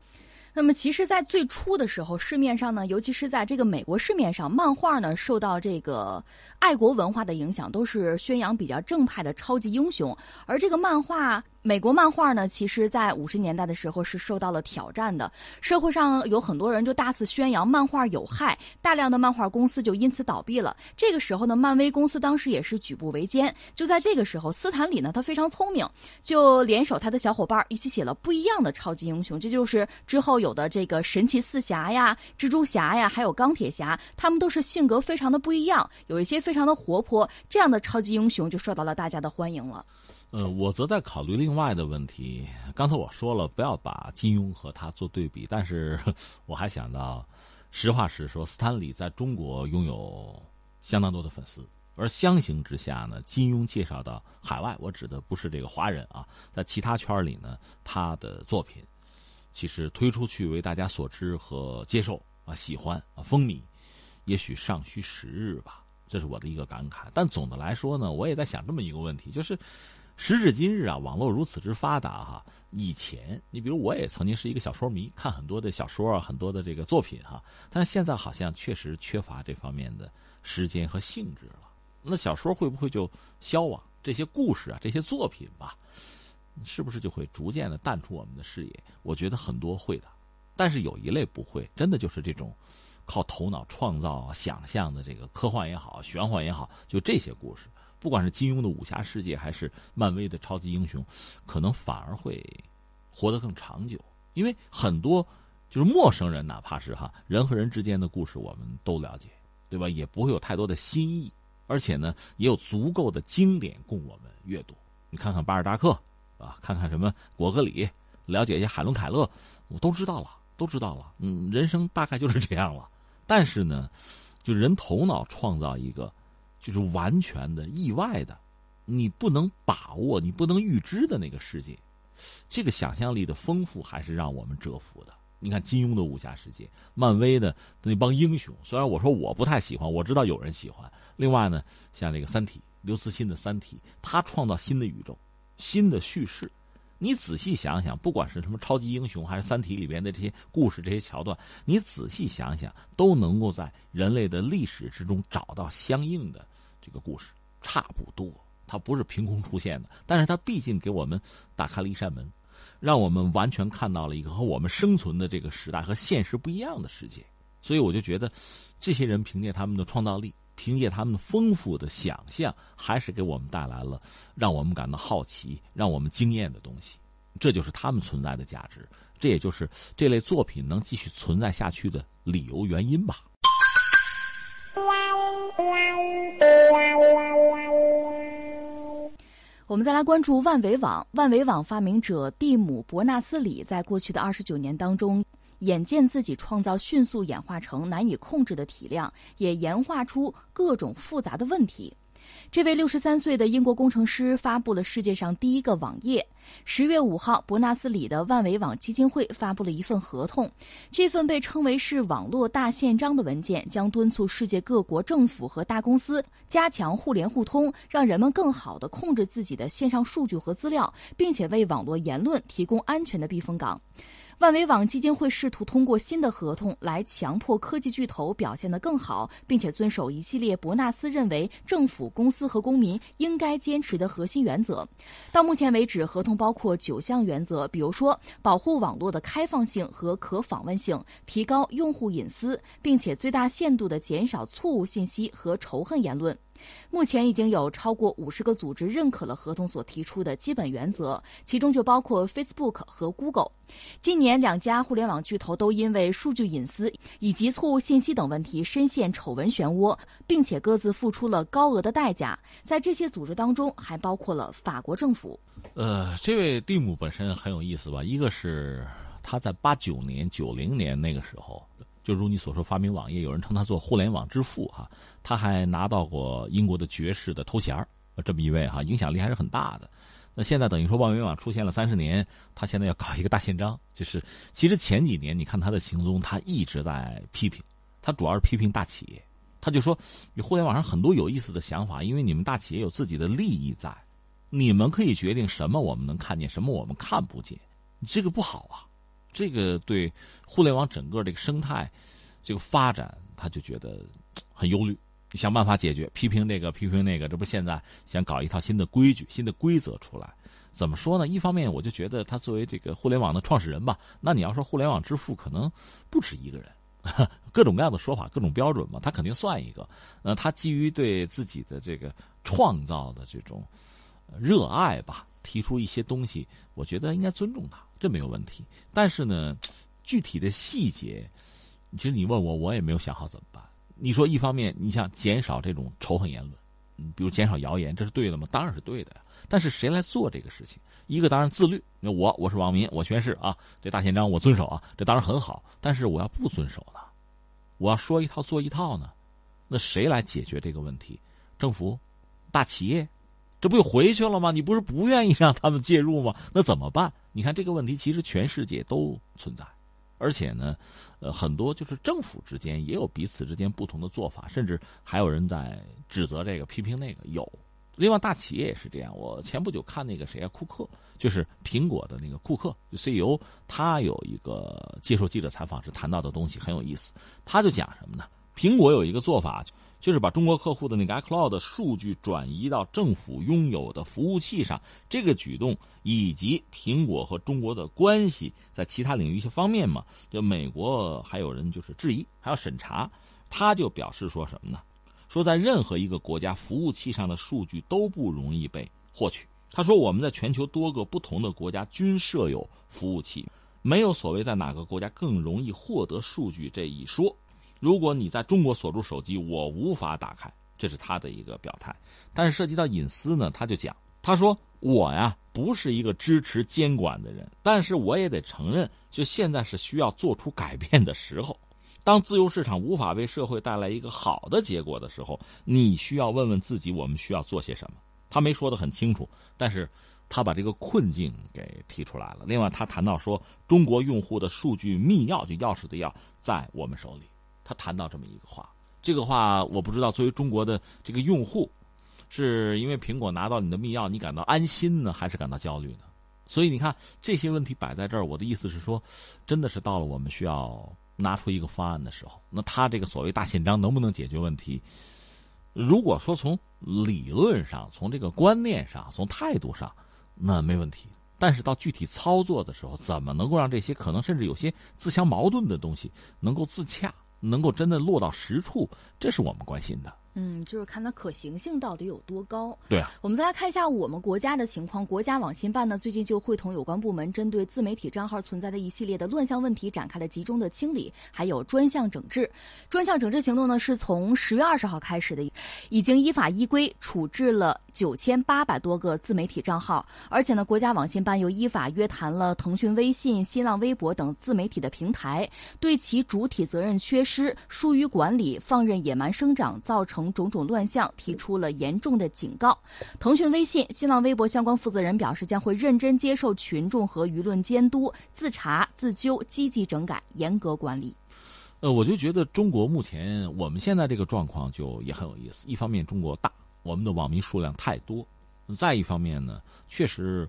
那么，其实，在最初的时候，市面上呢，尤其是在这个美国市面上，漫画呢受到这个爱国文化的影响，都是宣扬比较正派的超级英雄，而这个漫画。美国漫画呢，其实，在五十年代的时候是受到了挑战的。社会上有很多人就大肆宣扬漫画有害，大量的漫画公司就因此倒闭了。这个时候呢，漫威公司当时也是举步维艰。就在这个时候，斯坦李呢，他非常聪明，就联手他的小伙伴一起写了不一样的超级英雄。这就是之后有的这个神奇四侠呀、蜘蛛侠呀，还有钢铁侠，他们都是性格非常的不一样，有一些非常的活泼。这样的超级英雄就受到了大家的欢迎了。呃，我则在考虑另外的问题。刚才我说了，不要把金庸和他做对比，但是我还想到，实话实说，斯坦李在中国拥有相当多的粉丝，而相形之下呢，金庸介绍到海外，我指的不是这个华人啊，在其他圈里呢，他的作品其实推出去为大家所知和接受啊，喜欢啊，风靡，也许尚需时日吧。这是我的一个感慨。但总的来说呢，我也在想这么一个问题，就是。时至今日啊，网络如此之发达哈。以前，你比如我也曾经是一个小说迷，看很多的小说啊，很多的这个作品哈。但是现在好像确实缺乏这方面的时间和兴致了。那小说会不会就消亡？这些故事啊，这些作品吧，是不是就会逐渐的淡出我们的视野？我觉得很多会的，但是有一类不会，真的就是这种靠头脑创造、想象的这个科幻也好、玄幻也好，就这些故事。不管是金庸的武侠世界，还是漫威的超级英雄，可能反而会活得更长久，因为很多就是陌生人，哪怕是哈人和人之间的故事，我们都了解，对吧？也不会有太多的新意，而且呢，也有足够的经典供我们阅读。你看看巴尔扎克啊，看看什么果戈里，了解一下海伦凯勒，我都知道了，都知道了。嗯，人生大概就是这样了。但是呢，就人头脑创造一个。就是完全的意外的，你不能把握、你不能预知的那个世界，这个想象力的丰富还是让我们折服的。你看金庸的武侠世界，漫威的那帮英雄，虽然我说我不太喜欢，我知道有人喜欢。另外呢，像这个《三体》，刘慈欣的《三体》，他创造新的宇宙、新的叙事。你仔细想想，不管是什么超级英雄，还是《三体》里边的这些故事、这些桥段，你仔细想想，都能够在人类的历史之中找到相应的这个故事。差不多，它不是凭空出现的，但是它毕竟给我们打开了一扇门，让我们完全看到了一个和我们生存的这个时代和现实不一样的世界。所以，我就觉得，这些人凭借他们的创造力。凭借他们丰富的想象，还是给我们带来了让我们感到好奇、让我们惊艳的东西。这就是他们存在的价值，这也就是这类作品能继续存在下去的理由原因吧。我们再来关注万维网。万维网发明者蒂姆·伯纳斯里在过去的二十九年当中，眼见自己创造迅速演化成难以控制的体量，也演化出各种复杂的问题。这位六十三岁的英国工程师发布了世界上第一个网页。十月五号，伯纳斯里的万维网基金会发布了一份合同。这份被称为是“网络大宪章”的文件，将敦促世界各国政府和大公司加强互联互通，让人们更好地控制自己的线上数据和资料，并且为网络言论提供安全的避风港。万维网基金会试图通过新的合同来强迫科技巨头表现得更好，并且遵守一系列伯纳斯认为政府、公司和公民应该坚持的核心原则。到目前为止，合同包括九项原则，比如说保护网络的开放性和可访问性，提高用户隐私，并且最大限度地减少错误信息和仇恨言论。目前已经有超过五十个组织认可了合同所提出的基本原则，其中就包括 Facebook 和 Google。今年，两家互联网巨头都因为数据隐私以及错误信息等问题深陷丑闻漩涡，并且各自付出了高额的代价。在这些组织当中，还包括了法国政府。呃，这位蒂姆本身很有意思吧？一个是他在八九年、九零年那个时候。就如你所说，发明网页，有人称他做互联网之父哈。他还拿到过英国的爵士的头衔儿，这么一位哈，影响力还是很大的。那现在等于说万维网出现了三十年，他现在要搞一个大宪章，就是其实前几年你看他的行踪，他一直在批评，他主要是批评大企业。他就说，你互联网上很多有意思的想法，因为你们大企业有自己的利益在，你们可以决定什么我们能看见，什么我们看不见，这个不好啊。这个对互联网整个这个生态这个发展，他就觉得很忧虑，想办法解决，批评这个，批评那个，这不现在想搞一套新的规矩、新的规则出来？怎么说呢？一方面，我就觉得他作为这个互联网的创始人吧，那你要说互联网之父，可能不止一个人，各种各样的说法，各种标准嘛，他肯定算一个。那他基于对自己的这个创造的这种热爱吧。提出一些东西，我觉得应该尊重他，这没有问题。但是呢，具体的细节，其实你问我，我也没有想好怎么办。你说一方面，你想减少这种仇恨言论，嗯，比如减少谣言，这是对的吗？当然是对的呀。但是谁来做这个事情？一个当然自律，那我我是网民，我宣誓啊，这大宪章我遵守啊，这当然很好。但是我要不遵守呢？我要说一套做一套呢？那谁来解决这个问题？政府？大企业？这不又回去了吗？你不是不愿意让他们介入吗？那怎么办？你看这个问题，其实全世界都存在，而且呢，呃，很多就是政府之间也有彼此之间不同的做法，甚至还有人在指责这个、批评那个。有，另外大企业也是这样。我前不久看那个谁啊，库克，就是苹果的那个库克就 CEO，他有一个接受记者采访时谈到的东西很有意思。他就讲什么呢？苹果有一个做法。就是把中国客户的那个 iCloud 数据转移到政府拥有的服务器上，这个举动以及苹果和中国的关系，在其他领域一些方面嘛，就美国还有人就是质疑，还要审查。他就表示说什么呢？说在任何一个国家服务器上的数据都不容易被获取。他说我们在全球多个不同的国家均设有服务器，没有所谓在哪个国家更容易获得数据这一说。如果你在中国锁住手机，我无法打开，这是他的一个表态。但是涉及到隐私呢，他就讲，他说我呀不是一个支持监管的人，但是我也得承认，就现在是需要做出改变的时候。当自由市场无法为社会带来一个好的结果的时候，你需要问问自己，我们需要做些什么。他没说的很清楚，但是他把这个困境给提出来了。另外，他谈到说，中国用户的数据密钥，就钥匙的钥，在我们手里。他谈到这么一个话，这个话我不知道，作为中国的这个用户，是因为苹果拿到你的密钥，你感到安心呢，还是感到焦虑呢？所以你看这些问题摆在这儿，我的意思是说，真的是到了我们需要拿出一个方案的时候。那他这个所谓大宪章能不能解决问题？如果说从理论上、从这个观念上、从态度上，那没问题。但是到具体操作的时候，怎么能够让这些可能甚至有些自相矛盾的东西能够自洽？能够真的落到实处，这是我们关心的。嗯，就是看它可行性到底有多高。对啊，我们再来看一下我们国家的情况。国家网信办呢，最近就会同有关部门，针对自媒体账号存在的一系列的乱象问题，展开了集中的清理，还有专项整治。专项整治行动呢，是从十月二十号开始的，已经依法依规处置了九千八百多个自媒体账号。而且呢，国家网信办又依法约谈了腾讯微信、新浪微博等自媒体的平台，对其主体责任缺失、疏于管理、放任野蛮生长，造成。种种乱象提出了严重的警告。腾讯微信、新浪微博相关负责人表示，将会认真接受群众和舆论监督，自查自纠，积极整改，严格管理。呃，我就觉得中国目前我们现在这个状况就也很有意思。一方面，中国大，我们的网民数量太多；再一方面呢，确实，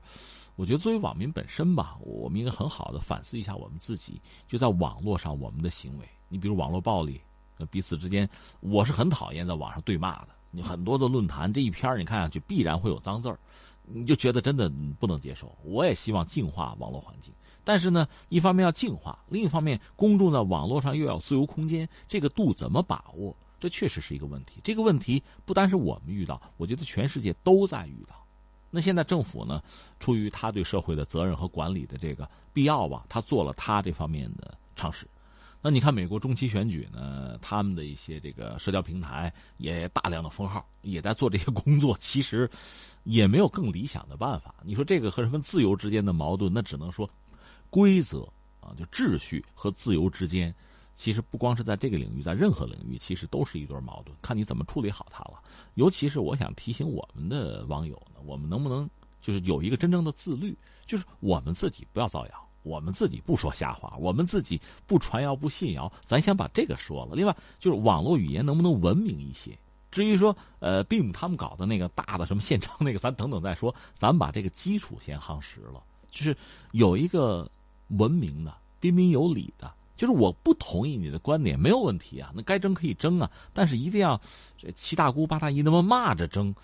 我觉得作为网民本身吧，我们应该很好的反思一下我们自己，就在网络上我们的行为。你比如网络暴力。彼此之间，我是很讨厌在网上对骂的。你很多的论坛这一篇你看上去必然会有脏字儿，你就觉得真的不能接受。我也希望净化网络环境，但是呢，一方面要净化，另一方面公众在网络上又要自由空间，这个度怎么把握？这确实是一个问题。这个问题不单是我们遇到，我觉得全世界都在遇到。那现在政府呢，出于他对社会的责任和管理的这个必要吧，他做了他这方面的尝试。那你看，美国中期选举呢，他们的一些这个社交平台也大量的封号，也在做这些工作。其实也没有更理想的办法。你说这个和什么自由之间的矛盾，那只能说规则啊，就秩序和自由之间，其实不光是在这个领域，在任何领域，其实都是一对矛盾，看你怎么处理好它了。尤其是我想提醒我们的网友呢，我们能不能就是有一个真正的自律，就是我们自己不要造谣。我们自己不说瞎话，我们自己不传谣不信谣，咱先把这个说了。另外，就是网络语言能不能文明一些？至于说，呃，BIM 他们搞的那个大的什么现场那个，咱等等再说。咱把这个基础先夯实了，就是有一个文明的、彬彬有礼的。就是我不同意你的观点，没有问题啊，那该争可以争啊，但是一定要这七大姑八大姨那么骂着争，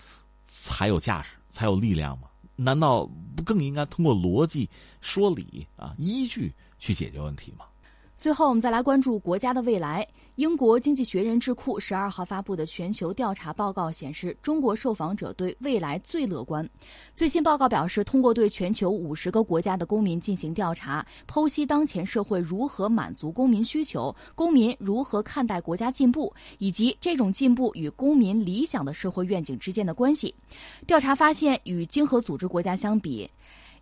才有架势，才有力量嘛。难道不更应该通过逻辑、说理啊、依据去解决问题吗？最后，我们再来关注国家的未来。英国经济学人智库十二号发布的全球调查报告显示，中国受访者对未来最乐观。最新报告表示，通过对全球五十个国家的公民进行调查，剖析当前社会如何满足公民需求，公民如何看待国家进步，以及这种进步与公民理想的社会愿景之间的关系。调查发现，与经合组织国家相比，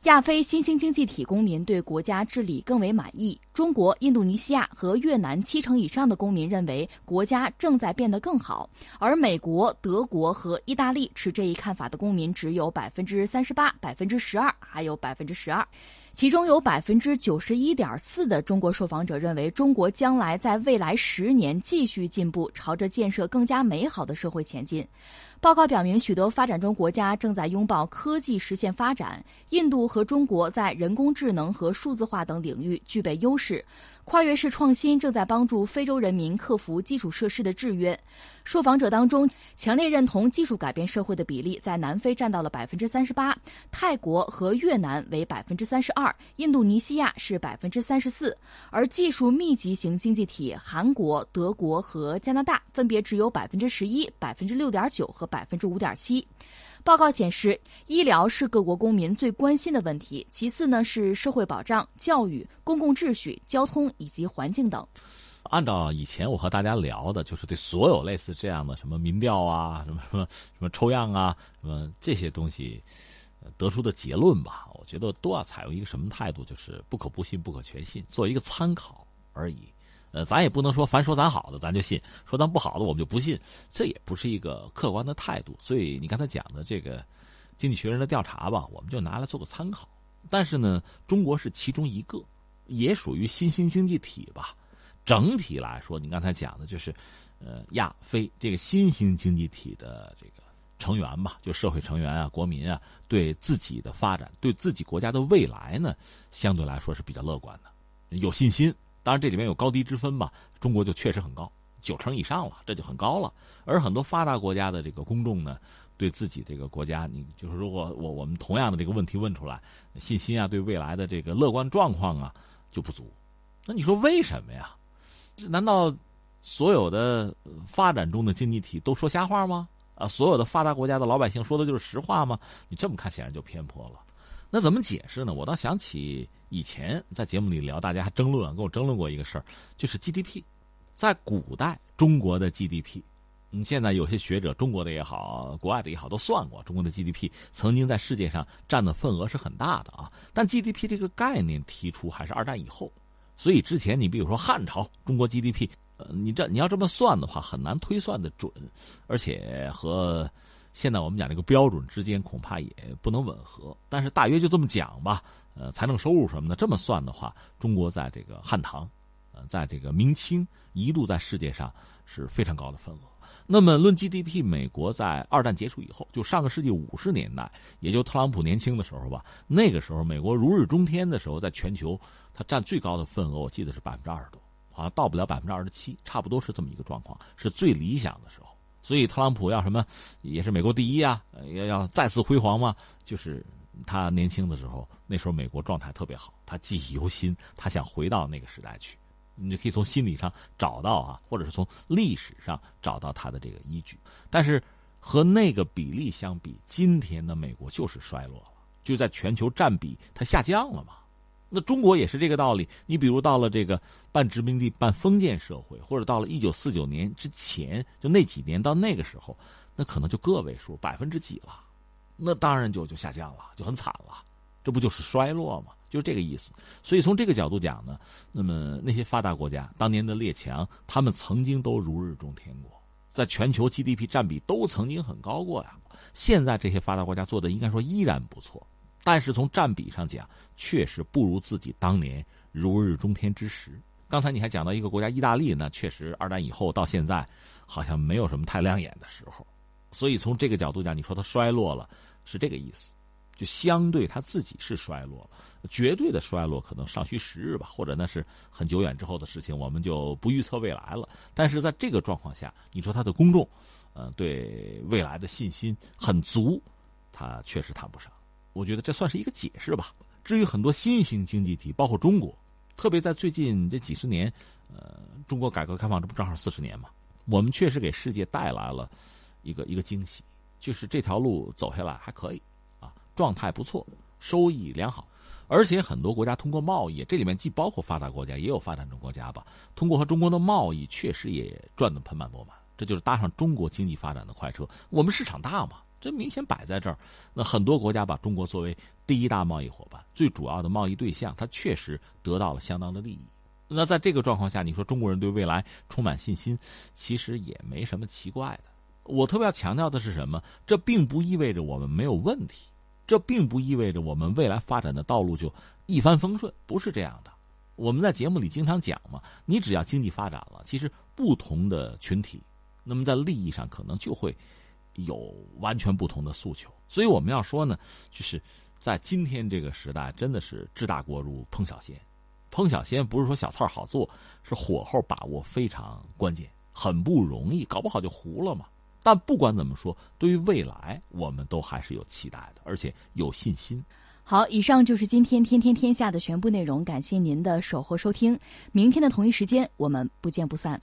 亚非新兴经济体公民对国家治理更为满意。中国、印度尼西亚和越南七成以上的公民认为国家正在变得更好，而美国、德国和意大利持这一看法的公民只有百分之三十八、百分之十二，还有百分之十二。其中有百分之九十一点四的中国受访者认为中国将来在未来十年继续进步，朝着建设更加美好的社会前进。报告表明，许多发展中国家正在拥抱科技实现发展。印度和中国在人工智能和数字化等领域具备优势。跨越式创新正在帮助非洲人民克服基础设施的制约。受访者当中，强烈认同技术改变社会的比例在南非占到了百分之三十八，泰国和越南为百分之三十二，印度尼西亚是百分之三十四，而技术密集型经济体韩国、德国和加拿大分别只有百分之十一、百分之六点九和百分之五点七。报告显示，医疗是各国公民最关心的问题，其次呢是社会保障、教育、公共秩序、交通以及环境等。按照以前我和大家聊的，就是对所有类似这样的什么民调啊、什么什么什么抽样啊、什么这些东西得出的结论吧，我觉得都要采用一个什么态度，就是不可不信、不可全信，做一个参考而已。呃，咱也不能说凡说咱好的咱就信，说咱不好的我们就不信，这也不是一个客观的态度。所以你刚才讲的这个经济学人的调查吧，我们就拿来做个参考。但是呢，中国是其中一个，也属于新兴经济体吧。整体来说，你刚才讲的就是，呃，亚非这个新兴经济体的这个成员吧，就社会成员啊、国民啊，对自己的发展、对自己国家的未来呢，相对来说是比较乐观的，有信心。当然，这里面有高低之分吧。中国就确实很高，九成以上了，这就很高了。而很多发达国家的这个公众呢，对自己这个国家，你就是如果我我们同样的这个问题问出来，信心啊，对未来的这个乐观状况啊就不足。那你说为什么呀？难道所有的发展中的经济体都说瞎话吗？啊，所有的发达国家的老百姓说的就是实话吗？你这么看显然就偏颇了。那怎么解释呢？我倒想起以前在节目里聊，大家还争论，跟我争论过一个事儿，就是 GDP。在古代，中国的 GDP，你，现在有些学者，中国的也好，国外的也好，都算过，中国的 GDP 曾经在世界上占的份额是很大的啊。但 GDP 这个概念提出还是二战以后，所以之前你比如说汉朝，中国 GDP。呃，你这你要这么算的话，很难推算的准，而且和现在我们讲这个标准之间恐怕也不能吻合。但是大约就这么讲吧。呃，财政收入什么的这么算的话，中国在这个汉唐，呃，在这个明清一度在世界上是非常高的份额。那么论 GDP，美国在二战结束以后，就上个世纪五十年代，也就特朗普年轻的时候吧，那个时候美国如日中天的时候，在全球它占最高的份额，我记得是百分之二十多。好像到不了百分之二十七，差不多是这么一个状况，是最理想的时候。所以特朗普要什么，也是美国第一啊，要要再次辉煌嘛。就是他年轻的时候，那时候美国状态特别好，他记忆犹新，他想回到那个时代去。你可以从心理上找到啊，或者是从历史上找到他的这个依据。但是和那个比例相比，今天的美国就是衰落了，就在全球占比它下降了嘛。那中国也是这个道理。你比如到了这个半殖民地半封建社会，或者到了一九四九年之前，就那几年到那个时候，那可能就个位数百分之几了，那当然就就下降了，就很惨了。这不就是衰落吗？就这个意思。所以从这个角度讲呢，那么那些发达国家当年的列强，他们曾经都如日中天过，在全球 GDP 占比都曾经很高过呀。现在这些发达国家做的应该说依然不错。但是从占比上讲，确实不如自己当年如日中天之时。刚才你还讲到一个国家，意大利呢，确实二战以后到现在，好像没有什么太亮眼的时候。所以从这个角度讲，你说它衰落了，是这个意思，就相对它自己是衰落了。绝对的衰落可能尚需时日吧，或者那是很久远之后的事情，我们就不预测未来了。但是在这个状况下，你说它的公众，呃，对未来的信心很足，它确实谈不上。我觉得这算是一个解释吧。至于很多新兴经济体，包括中国，特别在最近这几十年，呃，中国改革开放这不正好四十年嘛？我们确实给世界带来了一个一个惊喜，就是这条路走下来还可以啊，状态不错，收益良好，而且很多国家通过贸易，这里面既包括发达国家，也有发展中国家吧，通过和中国的贸易，确实也赚得盆满钵满。这就是搭上中国经济发展的快车，我们市场大嘛。这明显摆在这儿，那很多国家把中国作为第一大贸易伙伴、最主要的贸易对象，它确实得到了相当的利益。那在这个状况下，你说中国人对未来充满信心，其实也没什么奇怪的。我特别要强调的是什么？这并不意味着我们没有问题，这并不意味着我们未来发展的道路就一帆风顺，不是这样的。我们在节目里经常讲嘛，你只要经济发展了，其实不同的群体，那么在利益上可能就会。有完全不同的诉求，所以我们要说呢，就是在今天这个时代，真的是治大国如烹小鲜。烹小鲜不是说小菜好做，是火候把握非常关键，很不容易，搞不好就糊了嘛。但不管怎么说，对于未来，我们都还是有期待的，而且有信心。好，以上就是今天天天天下的全部内容，感谢您的守候收听。明天的同一时间，我们不见不散。